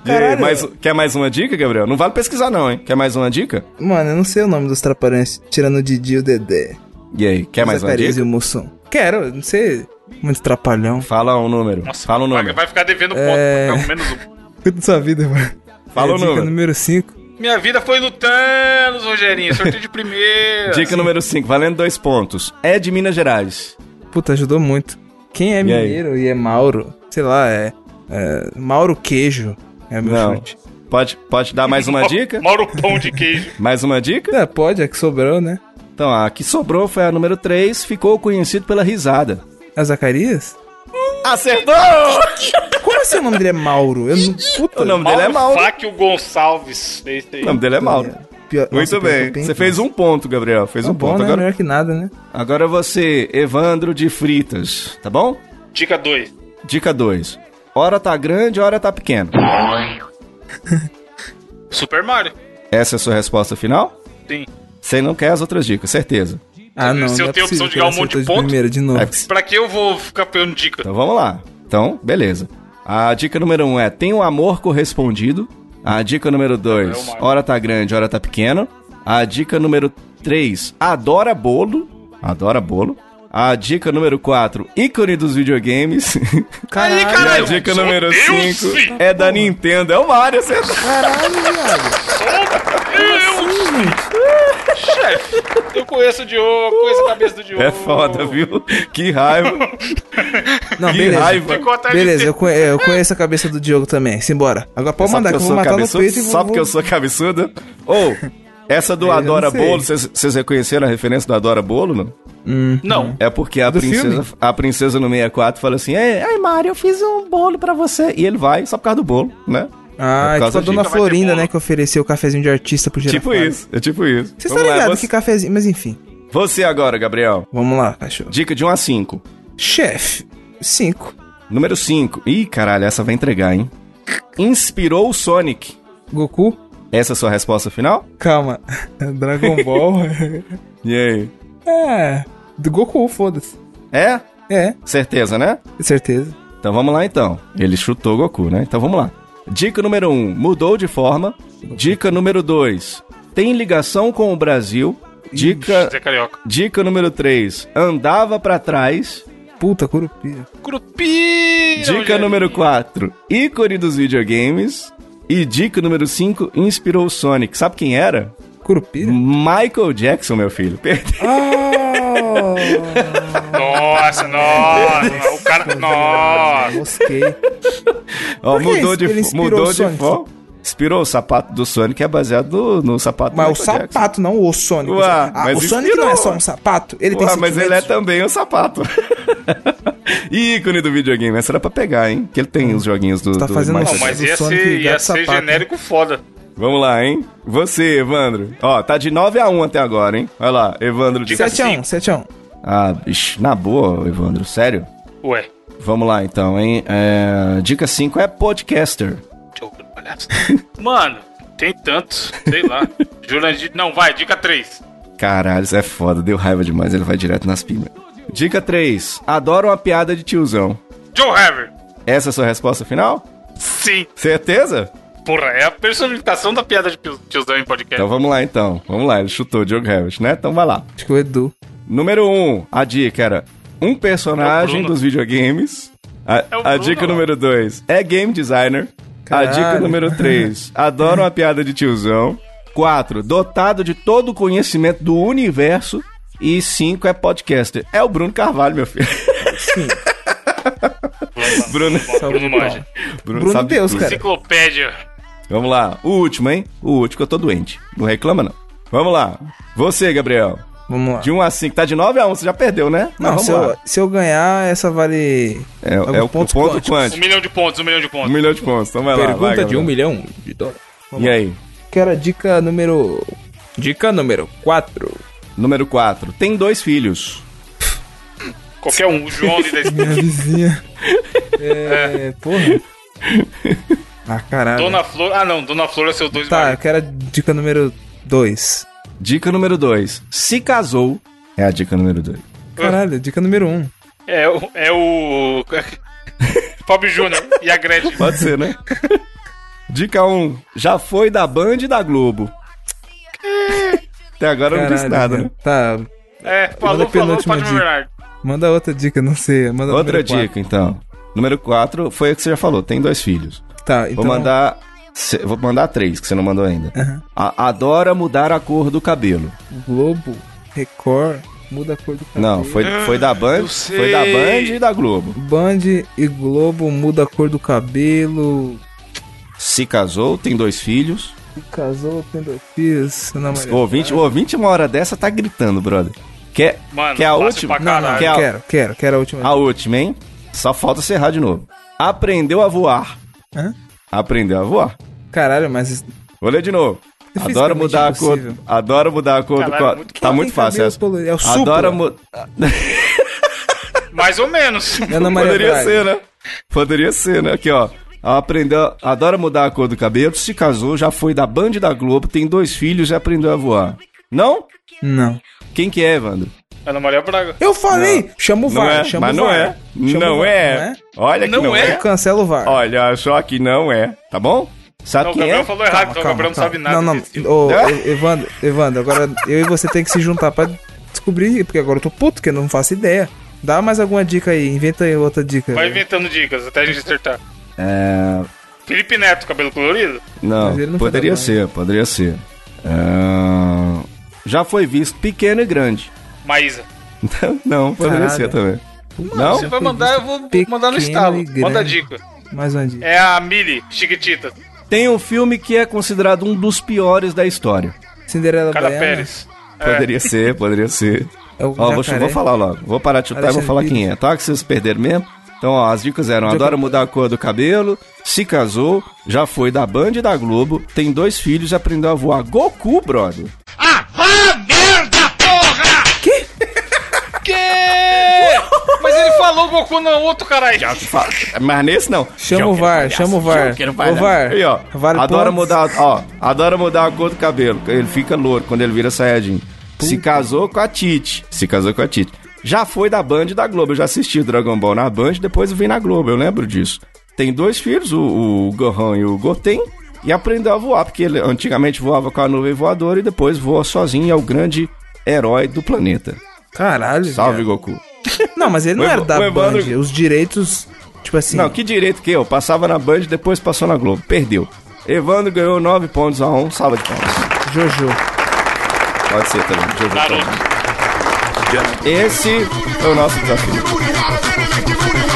E aí, Caralho. mais, quer mais uma dica, Gabriel? Não vale pesquisar não, hein? Quer mais uma dica? Mano, eu não sei o nome dos trapalhões, tirando o Didi e o Dedé. E aí, quer mais uma dica? e o Mussum. Quero, não sei. Muito trapalhão. Fala um número. Nossa, Fala um número. vai ficar devendo ponto, É. vai ficar com menos um. Cuida da sua vida, mano. Fala é, o dica número. número 5. Minha vida foi no Thanos, Rogerinho. Sorteio de primeira. Dica número 5, valendo dois pontos. É de Minas Gerais. Puta, ajudou muito. Quem é aí? mineiro e, é Mauro? Sei lá, é, é. Mauro Queijo. É meu Não. chute. Pode, pode dar mais uma dica? Mauro Pão de Queijo. Mais uma dica? É, pode, é que sobrou, né? Então, a que sobrou foi a número 3, ficou conhecido pela risada. É o Zacarias? Acertou! Como assim o nome dele é Mauro? Eu não. Puta. O nome dele é Mauro. Fáquio Gonçalves. É. O nome dele é Mauro. Pior- Muito nossa, bem. Você fez um ponto, Gabriel. Fez Tá um bom, ponto. né? Agora, Melhor que nada, né? agora você, Evandro de Fritas, tá bom? Dica 2. Dica 2. Hora tá grande, hora tá pequena. Super Mario. Essa é a sua resposta final? Sim. Você não quer as outras dicas, certeza. Ah, não. Se eu não é tenho a opção de ganhar um monte de ponto? primeira, de novo. É Pra que eu vou ficar pegando dica? Então vamos lá. Então, beleza. A dica número 1 um é tem um amor correspondido. A dica número É 2, o Mario. hora tá grande, hora tá pequena. A dica número 3, adora bolo. Adora bolo. A dica número 4, ícone dos videogames. Caralho, e a caralho, dica sou número Deus, 5 filho. é da Nintendo. É o Mario, você caralho, viado. Chefe, eu conheço o Diogo, conheço a cabeça do Diogo. É foda, viu? Que raiva. Não, Que beleza. raiva. Beleza, eu, conhe- eu conheço a cabeça do Diogo também. Simbora. Agora pode mandar que porque eu vou matar no cabeçudo? peito e vou... Só porque eu sou cabeçudo? Ou, essa do Adora. Bolo, vocês vocês reconheceram a referência do Adora Bolo, não? Hum, Não. É porque a Do princesa, filme? a princesa no 64 fala assim: Ei, ai, Mario, eu fiz um bolo pra você. E ele vai só por causa do bolo, né? Ah, É tipo a dona Florinda, né, que ofereceu o cafezinho de artista pro Tipo isso, é tipo isso. Você tá Vamos lá, ligado você, que cafezinho... Mas enfim, você agora, Gabriel. vamos lá, cachorro. Dica de 1 a 5. Chefe, 5. Número 5. Ih, caralho, essa vai entregar, hein? Inspirou o Sonic. Goku? Essa é a sua resposta final? Calma. Dragon Ball. E aí? é. Do Goku, foda-se. É? É, Certeza, né? certeza. Então vamos lá então. Ele chutou o Goku, né? Então vamos lá. Dica número 1, um, mudou de forma. Dica número 2, tem ligação com o Brasil. Dica, dica número 3, andava pra trás. Puta, Curupira. Curupira! Dica número 4, ícone dos videogames. E dica número 5, inspirou o Sonic. Sabe quem era? Curupira? Michael Jackson, meu filho. Perdeu. Nossa, nossa. o cara. Nossa. Mosquei. Ó, mudou de, mudou de Sonic? Inspirou o sapato do Sonic, é baseado no, no sapato Mas do o Michael Jackson. sapato, não o Sonic. Ué, Ah, mas o Sonic inspirou. não é só um sapato, ele tem Ué, mas ele é também o sapato. ícone do videogame. Essa era pra pegar, hein? Que ele tem os joguinhos do, Tá do fazendo Não, mas ia Sonic ser, ia ser sapato. genérico foda. Vamos lá, hein? Você, Evandro. Ó, tá de 9 a 1 até agora, hein? Vai lá, Evandro. Dica... 7x1, 7x1. Ah, bicho, na boa, Evandro. Sério? Ué. Vamos lá, então, hein? É, Dica 5 é podcaster. Mano, tem tantos. Sei lá. Jurandir. Não, vai, dica 3. Caralho, isso é foda. Deu raiva demais. Ele vai direto nas pimas. Dica 3. Adoro uma piada de tiozão. Joe Haver. Essa é a sua resposta final? Sim. Certeza? Porra, é a personificação da piada de tio- tiozão em podcast. Então vamos lá, então. Vamos lá, ele chutou o Diogo Harris, né? Então vai lá. Acho que o Edu. Número 1, um, a dica era um É personagem Bruno. dos videogames. A, É o a dica número 2 é game designer. Caralho. A dica número 3, adoro uma piada de tiozão. 4, dotado de todo o conhecimento do universo. E 5 é podcaster. É o Bruno Carvalho, meu filho. Sim. Bruno, Bruno Manja. Bruno sabe de Deus, tudo. cara. Enciclopédia. Vamos lá, o último, hein? O último que eu tô doente. Não reclama, não. Vamos lá. Você, Gabriel. Vamos lá. De 1 a 5, tá de 9 a 1, você já perdeu, né? Mas Não, vamos se eu, se eu ganhar, essa vale. É, é o ponto quântico. Um milhão de pontos, um milhão de Um pontos. milhão de pontos. Então vai lá. Pergunta vai, de um milhão de dólares. E aí? Quero a dica número. Dica número 4. Número 4. Tem dois filhos. Qualquer um, o João ali da Minha vizinha. É. Porra. Ah, caralho. Dona Flor. Ah, não, Dona Flor é seus dois Tá, eu quero a dica número 2. Dica número 2. Se casou. É a dica número 2. Caralho, dica número 1. Um. É, o- é o. Fábio Júnior e a Gretchen. Pode ser, né? Dica 1. Um, já foi da Band e da Globo. Até agora eu não disse nada, né? Tá, É, falou, falou, dica. Bernardo. manda outra dica, não sei. Manda Outra dica, então. Número 4 foi a que você já falou. Tem dois filhos. Tá, então. Vou mandar. Cê- Vou mandar três, que você não mandou ainda. Aham. A- adora mudar a cor do cabelo. Globo, Record, muda a cor do cabelo. Não, foi, foi da Band. eu sei. Foi da Band e da Globo. Band e Globo muda a cor do cabelo. Se casou, tem dois filhos. Se casou, tem dois filhos. seu namorado. O ouvinte, o ouvinte, uma hora dessa, tá gritando, brother. Quer, Mano, quer a última? pra Não, não. Quer a- quero, quero, quero a última. A última, hein? Só falta você errar de novo. Aprendeu a voar. Hã? Aprendeu a voar. Caralho, mas. Vou ler de novo. É Adoro mudar a cor. Adoro mudar a cor Caralho, do. muito Tá muito fácil essa. É o Supla. Adoro mudar. Mais ou menos. Ana Maria Poderia Braga. ser, né? Poderia ser, né? Aqui, ó. Aprendeu, adora mudar a cor do cabelo, se casou, já foi da Band e da Globo, tem dois filhos e aprendeu a voar. Não? Não. Quem que é, Evandro? Ana Maria Braga. Eu falei! Chama o Não VAR, é, chama mas o não VAR. é. Chama Não o VAR, é. Olha que Não não, é? é. Cancela o VAR. Olha só que não é, tá bom? Sabe Não, o quem Gabriel é? falou errado, então o Gabriel não sabe nada. Não, não. Ô? E- Evandro, Evandro, agora eu e você tem que se juntar pra descobrir, porque agora eu tô puto, que eu não faço ideia. Dá mais alguma dica aí, inventa aí outra dica. Vai inventando dicas até a gente acertar. É. Felipe Neto, cabelo colorido? Não, não poderia ser, poderia ser. É, Já foi visto pequeno e grande. Maísa. não, poderia ser também. Não? Você vai mandar, eu vou mandar no estalo. Manda a dica. Mais uma dica. É a Mili, Chiquitita. Tem um filme que é considerado um dos piores da história. Cinderela Cara Baiana. Pérez. Poderia ser, poderia ser. É o Ó, vou, vou falar logo. Vou parar de chutar e vou falar Pires. quem é. Tá? Que vocês perderam mesmo. Então, ó, as dicas eram: adora mudar a cor do cabelo, se casou, já foi da Band e da Globo, tem dois filhos e aprendeu a voar. Goku, brother. Que? Mas ele falou Goku não, outro caralho. Fa- Mas nesse não. Chama o VAR, chama o VAR. Ô VAR. Aí, ó. Vale adora pontos? mudar, ó. Adora mudar a cor do cabelo. Ele fica louro quando ele vira Saiyajin. Se casou com a Tite. Se casou com a Tite. Já foi da Band e da Globo. Eu já assisti o Dragon Ball na Band, depois eu vim na Globo. Eu lembro disso. Tem dois filhos, o, o Gohan e o Goten. E aprendeu a voar, porque ele antigamente voava com a nuvem voadora e depois voa sozinho e é o grande herói do planeta. Caralho. Salve, viado. Goku. Não, mas ele não O era da Evandro- Band. Os direitos, tipo assim... Não, que direito que eu? Passava na Band, depois passou na Globo. Perdeu. Evandro ganhou 9 pontos a 1. Salva de palmas. Jojo. Pode ser também. Também. Esse é o nosso desafio.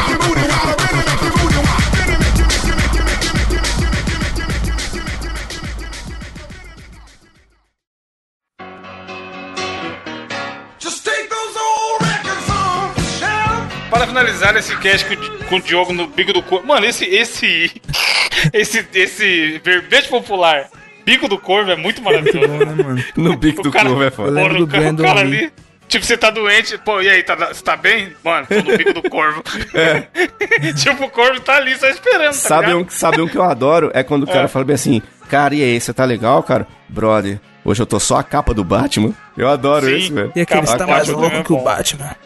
Finalizar esse cast com, o- com o Diogo no bico do corvo. Mano, esse. Esse. Esse. Esse verbete popular. Bico do corvo é muito maravilhoso. Bom, né, mano? No bico do O cara- corvo é foda. Porra, do o cara, o cara ali. Tipo, você tá doente, pô, e aí, tá, você tá bem? Mano, tô no bico do corvo. tipo, o corvo tá ali só esperando, tá Sabe ligado? um, sabe um que eu adoro? É quando o cara fala bem assim, cara, e aí, você tá legal, cara? Brother, hoje eu tô só a capa do Batman. Eu adoro Sim. isso, velho. E aquele está mais do louco Batman que o é. Batman.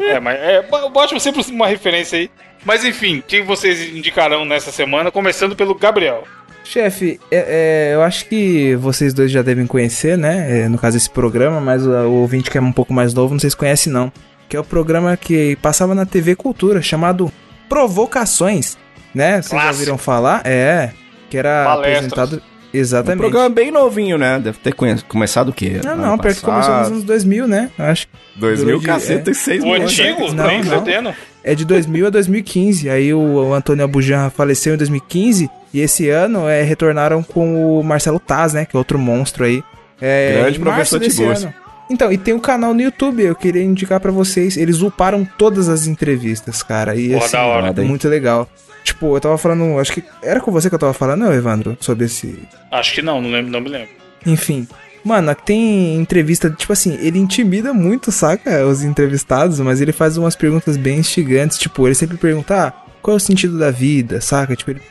É, mas é, o Batman sempre uma referência aí. Mas enfim, quem vocês indicarão nessa semana? Começando pelo Gabriel. Chefe, é- é, eu acho que vocês dois já devem conhecer, né? É, no caso, esse programa, mas o, o ouvinte que é um pouco mais novo, não sei se conhece não. Que é o programa que passava na TV Cultura, chamado Provocações, né? Vocês já Clássico. ouviram falar? É, que era Palestras. apresentado... Um Exatamente. programa bem novinho, né? Deve ter começado o quê? Não, Ano não, pior que começou nos anos 2000, né? Eu acho que 2000, durou de- caceta, tem seis O meses. antigo, Não, nem não. É de 2000 a 2015. Aí o, o Antônio Abujan faleceu em 2015. E esse ano é, retornaram com o Marcelo Taz, né? Que é outro monstro aí. É, Grande professor desse Tiburcio. Então, e tem um canal no YouTube, eu queria indicar pra vocês. Eles uparam todas as entrevistas, cara. E Porra, assim, da hora. Hein? muito legal. Tipo, eu tava falando, acho que era com você que eu tava falando, não, Evandro? Sobre esse, Acho que não, não, lembro, não me lembro. enfim. Mano, tem entrevista, tipo assim, ele intimida muito, saca? Os entrevistados, mas ele faz umas perguntas bem instigantes. Tipo, ele sempre pergunta, ah, qual é o sentido da vida, saca? Tipo, ele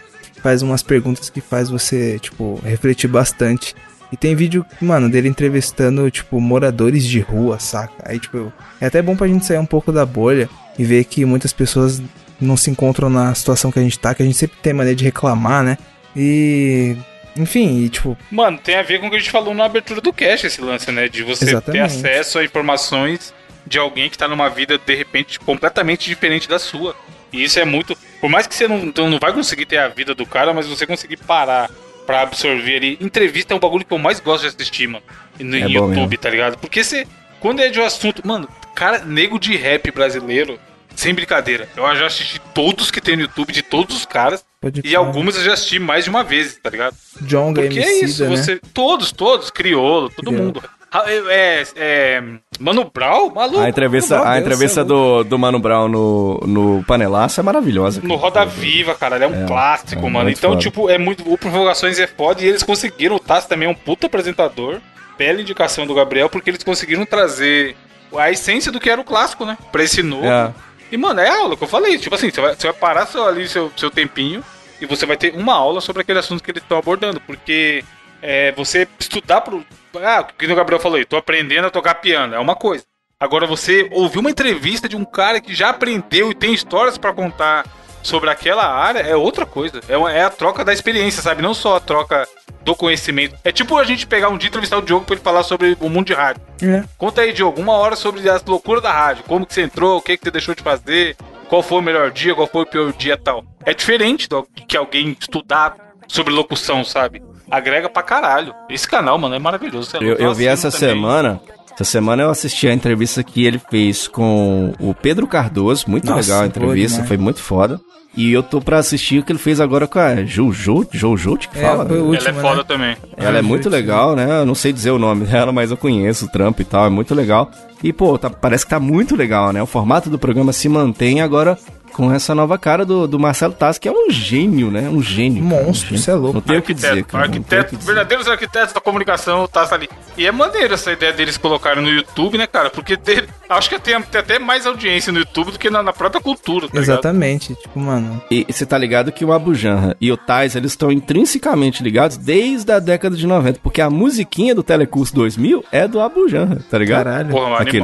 faz umas perguntas que faz você, tipo, refletir bastante. E tem vídeo, mano, dele entrevistando, tipo, moradores de rua, saca? Aí, tipo, é até bom pra gente sair um pouco da bolha e ver que muitas pessoas não se encontram na situação que a gente tá, que a gente sempre tem maneira de reclamar, né? E. Enfim, e tipo, Mano, tem a ver com o que a gente falou na abertura do cast, esse lance, né? De você ter Exatamente. acesso a informações de alguém que tá numa vida, de repente, completamente diferente da sua. E isso é muito. Por mais que você não, então não vai conseguir ter a vida do cara, mas você conseguir parar pra absorver ali. Entrevista é um bagulho que eu mais gosto de assistir, mano. No É YouTube, mesmo. tá ligado? Porque você. Quando é de um assunto. Mano, cara, nego de rap brasileiro, sem brincadeira. Eu já assisti todos que tem no YouTube, de todos os caras. pode E algumas eu já assisti mais de uma vez, tá ligado? John Porque é isso, né? você. Todos, todos, crioulo, todo mundo. É, é, é, Mano Brown, maluco. A entrevista, Meu a entrevista do, do Mano Brown no, no Panelaço é maravilhosa. No cara. Roda Viva, cara, ele é um É, clássico, é mano. Então, foda. tipo, é muito. O Provocações é foda e eles conseguiram. O Tassi também é um puta apresentador. Bela indicação do Gabriel, porque eles conseguiram trazer a essência do que era o clássico, né? Pra esse novo. É. E, mano, é aula que eu falei. Tipo assim, você vai, você vai parar seu, ali seu, seu tempinho e você vai ter uma aula sobre aquele assunto que eles estão abordando. Porque é, você estudar pro. Ah, o que o Gabriel falou aí, tô aprendendo a tocar piano, é uma coisa. Agora você ouvir uma entrevista de um cara que já aprendeu e tem histórias pra contar sobre aquela área é outra coisa. É, uma- é a troca da experiência, sabe? Não só a troca do conhecimento. É tipo a gente pegar um dia e entrevistar o Diogo pra ele falar sobre o mundo de rádio. É. Conta aí, Diogo, uma hora sobre as loucuras da rádio. Como que você entrou, o que, que você deixou de fazer, qual foi o melhor dia, qual foi o pior dia e tal. É diferente do que alguém estudar sobre locução, sabe? Agrega pra caralho. Esse canal, mano, é maravilhoso. Eu, eu vi essa semana. Essa semana eu assisti a entrevista que ele fez com o Pedro Cardoso. Muito Nossa, legal a entrevista, demais. foi muito foda. E eu tô pra assistir o que ele fez agora com a Jojo, Jojo que É, fala. foi o Ela é foda né? também. Ela é muito legal, né? Eu não sei dizer o nome dela, mas eu conheço o trampo e tal, é muito legal. E, pô, tá- parece que tá muito legal, né? O formato do programa se mantém agora com essa nova cara do, do Marcelo Tassi, que é um gênio, né? Um gênio. cara, um Monstro, gênio. isso é louco. Não tem o que dizer, Arquiteto, cara. o dizer. verdadeiros arquitetos da comunicação, tá ali. E é maneiro essa ideia deles colocarem no YouTube, né, cara? Porque acho que tem, tem até mais audiência no YouTube do que na, na própria cultura, tá ligado? Exatamente. Tipo, mano. E você tá ligado que o Abu Janra e o Tais, eles estão intrinsecamente ligados desde a década de 90, porque a musiquinha do Telecurso 2000 é do Abu Janra, tá ligado? Caralho. Porra, mano, Aquele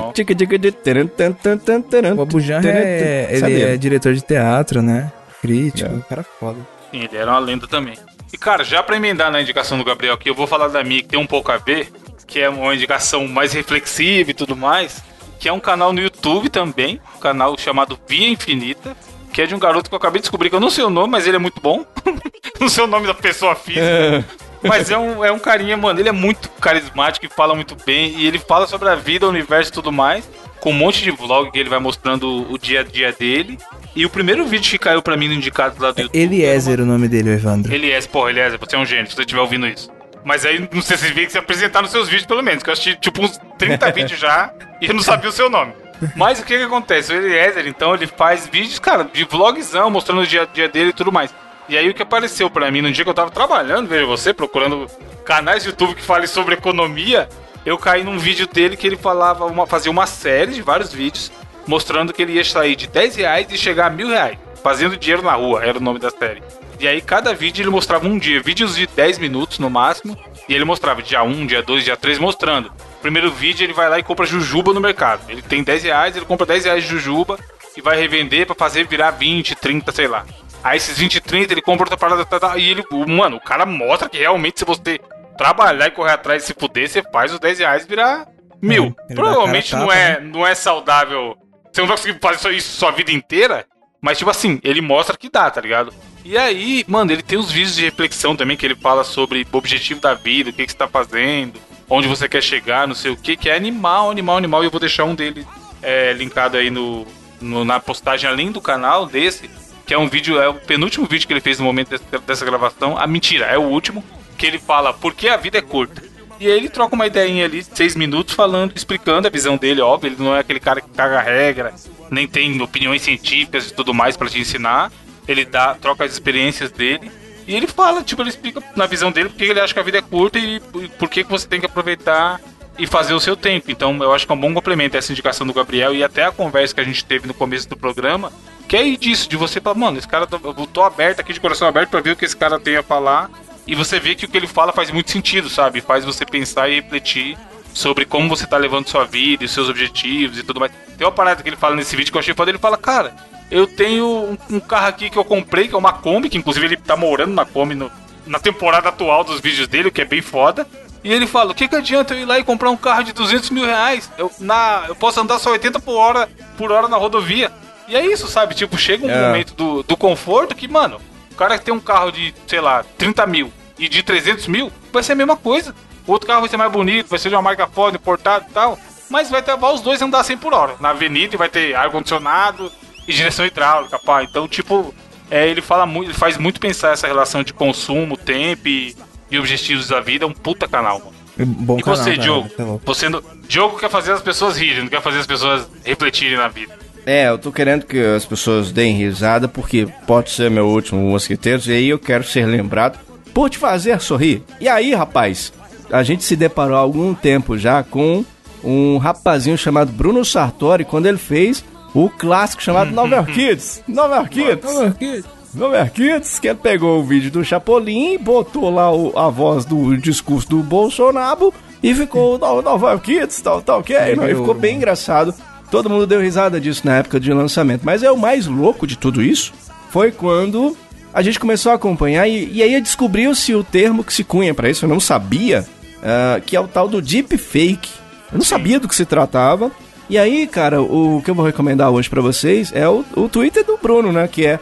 O Abu Janra é, taran. ele é diretor de teatro, né? Crítico, É. cara é foda. Sim, ele era uma lenda também. E, cara, já pra emendar na indicação do Gabriel aqui, eu vou falar da minha, que tem um pouco a ver, que é uma indicação mais reflexiva e tudo mais, que é um canal no YouTube também, um canal chamado Via Infinita, que é de um garoto que eu acabei de descobrir, que eu não sei o nome, mas ele é muito bom. não sei o nome da pessoa física. Mas é um, é um carinha, mano, ele é muito carismático e fala muito bem. E ele fala sobre a vida, o universo e tudo mais. Com um monte de vlog que ele vai mostrando o dia a dia dele. E o primeiro vídeo que caiu pra mim no indicado lá do YouTube. Eliezer, o nome dele, o Evandro. Elias, porra, Elias, você é um gênio, se você estiver ouvindo isso. Mas aí, não sei se você vê que se apresentar nos seus vídeos, pelo menos, que eu assisti tipo uns 30 vídeos já e eu não sabia o seu nome. Mas o que que acontece? O Eliezer, então, ele faz vídeos, cara, de vlogzão, mostrando o dia a dia dele e tudo mais. E aí o que apareceu pra mim no dia que eu tava trabalhando, veja você, procurando canais de YouTube que falem sobre economia, eu caí num vídeo dele que ele falava, uma, fazia uma série de vários vídeos, mostrando que ele ia sair de 10 reais e chegar a mil reais, fazendo dinheiro na rua, era o nome da série. E aí cada vídeo ele mostrava um dia, vídeos de 10 minutos no máximo, e ele mostrava dia 1, dia 2, dia 3, mostrando. Primeiro vídeo ele vai lá e compra jujuba no mercado. Ele tem 10 reais, ele compra 10 reais de jujuba e vai revender pra fazer virar 20, 30, sei lá. Aí esses 20, 30 ele compra outra parada tá, tá, e ele, mano, o cara mostra que realmente se você trabalhar e correr atrás e se fuder, você faz os 10 reais virar mil. dá Provavelmente não, é, não é saudável. Você não vai conseguir fazer isso- sua vida inteira, mas tipo assim, ele mostra que dá, tá ligado? E aí, mano, ele tem os vídeos de reflexão também que ele fala sobre o objetivo da vida, o que, que você tá fazendo, onde você quer chegar, não sei o que, que é animal, animal, animal. E eu vou deixar um deles é, linkado aí no, no- na postagem além do canal desse, que é um vídeo, é o penúltimo vídeo que ele fez no momento dessa, gravação. Ah, mentira, é o último, que ele fala por que a vida é curta. E ele troca uma ideinha ali, seis minutos, falando, explicando a visão dele, óbvio, ele não é aquele cara que caga regra, nem tem opiniões científicas e tudo mais pra te ensinar. Ele dá, troca as experiências dele. E ele fala, tipo, ele explica na visão dele porque ele acha que a vida é curta e por que você tem que aproveitar e fazer o seu tempo. Então eu acho que é um bom complemento essa indicação do Gabriel e até a conversa que a gente teve no começo do programa, que é disso, de você falar, mano, esse cara, eu tô aberto aqui de coração aberto pra ver o que esse cara tem a falar. E você vê que o que ele fala faz muito sentido, sabe? Faz você pensar e refletir sobre como você tá levando sua vida e seus objetivos e tudo mais. Tem uma parada que ele fala nesse vídeo que eu achei foda, ele fala, cara, eu tenho um, um carro aqui que eu comprei, que é uma Kombi, que inclusive ele tá morando na Kombi no- na temporada atual dos vídeos dele, o que é bem foda. E ele fala, o que, que adianta eu ir lá e comprar um carro de 200 mil reais? Eu, na, eu posso andar só 80 por hora, por hora na rodovia. E é isso, sabe? Tipo, chega um É. momento do, do conforto que, mano, o cara que tem um carro de, sei lá, 30 mil e de 300 mil, vai ser a mesma coisa. O outro carro vai ser mais bonito, vai ser de uma marca foda, importado e tal. Mas vai levar os dois a andar 100 por hora. Na avenida e vai ter ar-condicionado e direção hidráulica, pá. Então, tipo, é, ele fala muito, ele faz muito pensar essa relação de consumo, tempo e, e objetivos da vida. É um puta canal, mano. Bom E canal, você, cara, Diogo? louco. Você não... Diogo quer fazer as pessoas rirem, não quer fazer as pessoas refletirem na vida. É, eu tô querendo que as pessoas deem risada, porque pode ser meu último Mosqueteiros, e aí eu quero ser lembrado por te fazer sorrir. E aí, rapaz, a gente se deparou há algum tempo já com um rapazinho chamado Bruno Sartori, quando ele fez o clássico chamado Nova York Kids. Nova Kids. Nova York Kids, que ele pegou o vídeo do Chapolin, botou lá o- a voz do discurso do Bolsonaro e ficou no- Nova Kids, tal, tal, ok? É, Não, e eu- ficou bem engraçado. Todo mundo deu risada disso na época de lançamento. Mas é o mais louco de tudo isso foi quando a gente começou a acompanhar e, e aí descobriu-se o termo que se cunha para isso, eu não sabia, uh, que é o tal do deepfake. Eu não sabia do que se tratava. E aí, cara, o que eu vou recomendar hoje para vocês é o, o Twitter do Bruno, né? Que é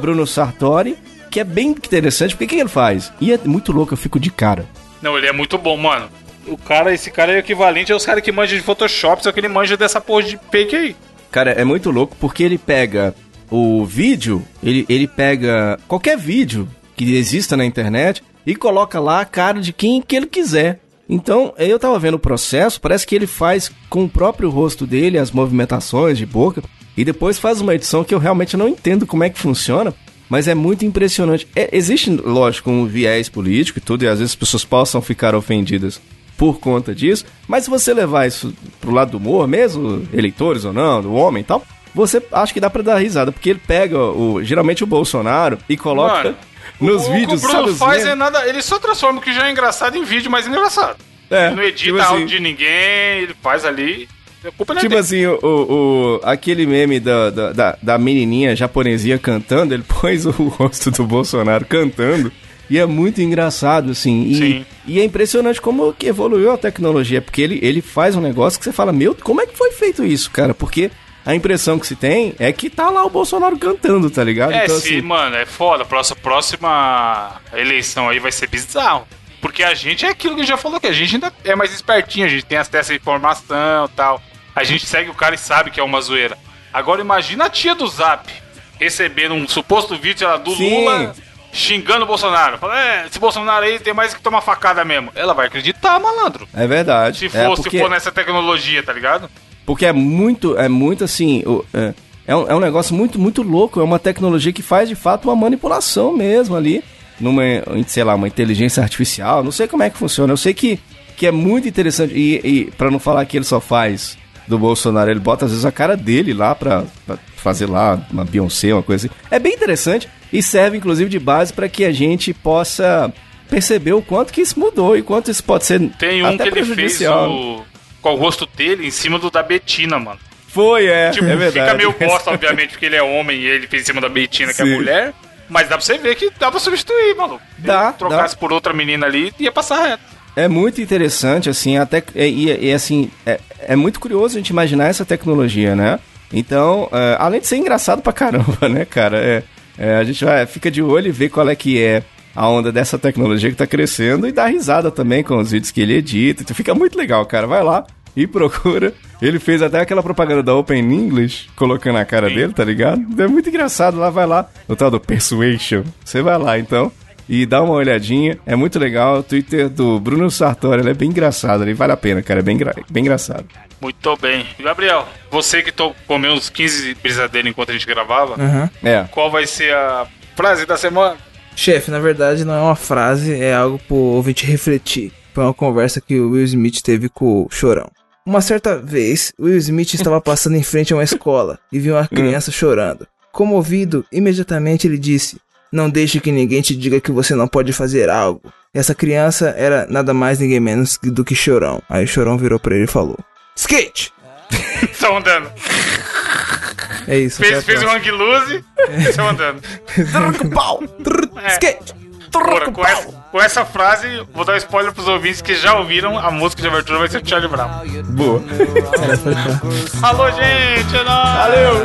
Bruno Sartori, que é bem interessante, porque o que ele faz? E é muito louco, eu fico de cara. Não, ele é muito bom, mano. O cara, esse cara é equivalente aos caras que manjam de Photoshop, só que ele manja dessa porra de fake aí. Cara, é muito louco porque ele pega o vídeo, ele, ele pega qualquer vídeo que exista na internet e coloca lá a cara de quem que ele quiser. Então, eu tava vendo o processo, parece que ele faz com o próprio rosto dele as movimentações de boca e depois faz uma edição que eu realmente não entendo como é que funciona, mas é muito impressionante. É, existe, lógico, um viés político e tudo, e às vezes as pessoas possam ficar ofendidas por conta disso, mas se você levar isso pro lado do humor, mesmo eleitores ou não, do homem e tal, você acha que dá pra dar risada, porque ele pega o, geralmente o Bolsonaro e coloca Mano, nos o, vídeos. O que o Bruno faz é nada. Ele só transforma o que já é engraçado em vídeo mais engraçado. É, ele não edita tipo assim, de ninguém, ele faz ali. Tipo assim, o, o, aquele meme da, da, da menininha japonesinha cantando, ele pôs o rosto do Bolsonaro cantando. E é muito engraçado, assim. E, Sim. e é impressionante como que evoluiu a tecnologia, porque ele, ele faz um negócio que você fala, meu, como é que foi feito isso, cara? Porque a impressão que se tem é que tá lá o Bolsonaro cantando, tá ligado? É, então, sim, assim... mano, é foda. Próxima, próxima eleição aí vai ser bizarro. Porque a gente é aquilo que já falou, que a gente ainda é mais espertinho, a gente tem acesso à informação e tal. A gente segue o cara e sabe que é uma zoeira. Agora imagina a tia do Zap recebendo um suposto vídeo lá, do sim. Lula xingando o Bolsonaro. Fala, é, esse Bolsonaro aí tem mais que tomar facada mesmo. Ela vai acreditar, malandro. É verdade. Se for, é porque... se for nessa tecnologia, tá ligado? Porque é muito, é muito assim. É, é, um, é um negócio muito, muito louco. É uma tecnologia que faz de fato uma manipulação mesmo ali. Numa, sei lá, uma inteligência artificial. Não sei como é que funciona. Eu sei que, que é muito interessante. E, e para não falar que ele só faz do Bolsonaro, ele bota às vezes a cara dele lá pra, pra fazer lá uma Beyoncé, uma coisa assim. É bem interessante e serve inclusive de base para que a gente possa perceber o quanto que isso mudou e quanto isso pode ser Tem um até que ele fez o... com o rosto dele em cima do da Betina, mano. Foi, é, tipo, é verdade. Fica meio bosta, obviamente, porque ele é homem e ele fez em cima da Betina, que é mulher. Mas dá pra você ver que dá pra substituir, mano. Dá. Se trocasse dá. por outra menina ali, ia passar reto. É muito interessante, assim, até. E, e, e assim, é, é muito curioso a gente imaginar essa tecnologia, né? Então, é, além de ser engraçado pra caramba, né, cara? É, é, a gente vai, fica de olho e vê qual é que é a onda dessa tecnologia que tá crescendo e dá risada também com os vídeos que ele edita. Então fica muito legal, cara. Vai lá e procura. Ele fez até aquela propaganda da Open English, colocando a cara Sim. dele, tá ligado? É muito engraçado. Lá vai lá, o tal do Persuasion. Você vai lá então e dá uma olhadinha. É muito legal. O Twitter do Bruno Sartori ele é bem engraçado. Ele vale a pena, cara. É bem, bem engraçado. Muito bem. Gabriel, você que comeu uns 15 brisadeiros enquanto a gente gravava, uhum. é. qual vai ser a frase da semana? Chefe, na verdade não é uma frase, é algo pro ouvinte refletir. Foi uma conversa que o Will Smith teve com o Chorão. Uma certa vez, Will Smith estava passando em frente a uma escola e viu uma criança chorando. Comovido, imediatamente ele disse: Não deixe que ninguém te diga que você não pode fazer algo. Essa criança era nada mais ninguém menos do que Chorão. Aí Chorão virou para ele e falou: Skate! Estão andando. É isso. Fez, fez um hang loose e estão andando. Pau! É. Skate! Porra, com, essa, com essa frase, vou dar um spoiler pros ouvintes que já ouviram, a música de abertura vai ser o Charlie Brown. Boa. Alô, gente! É nóis! Valeu!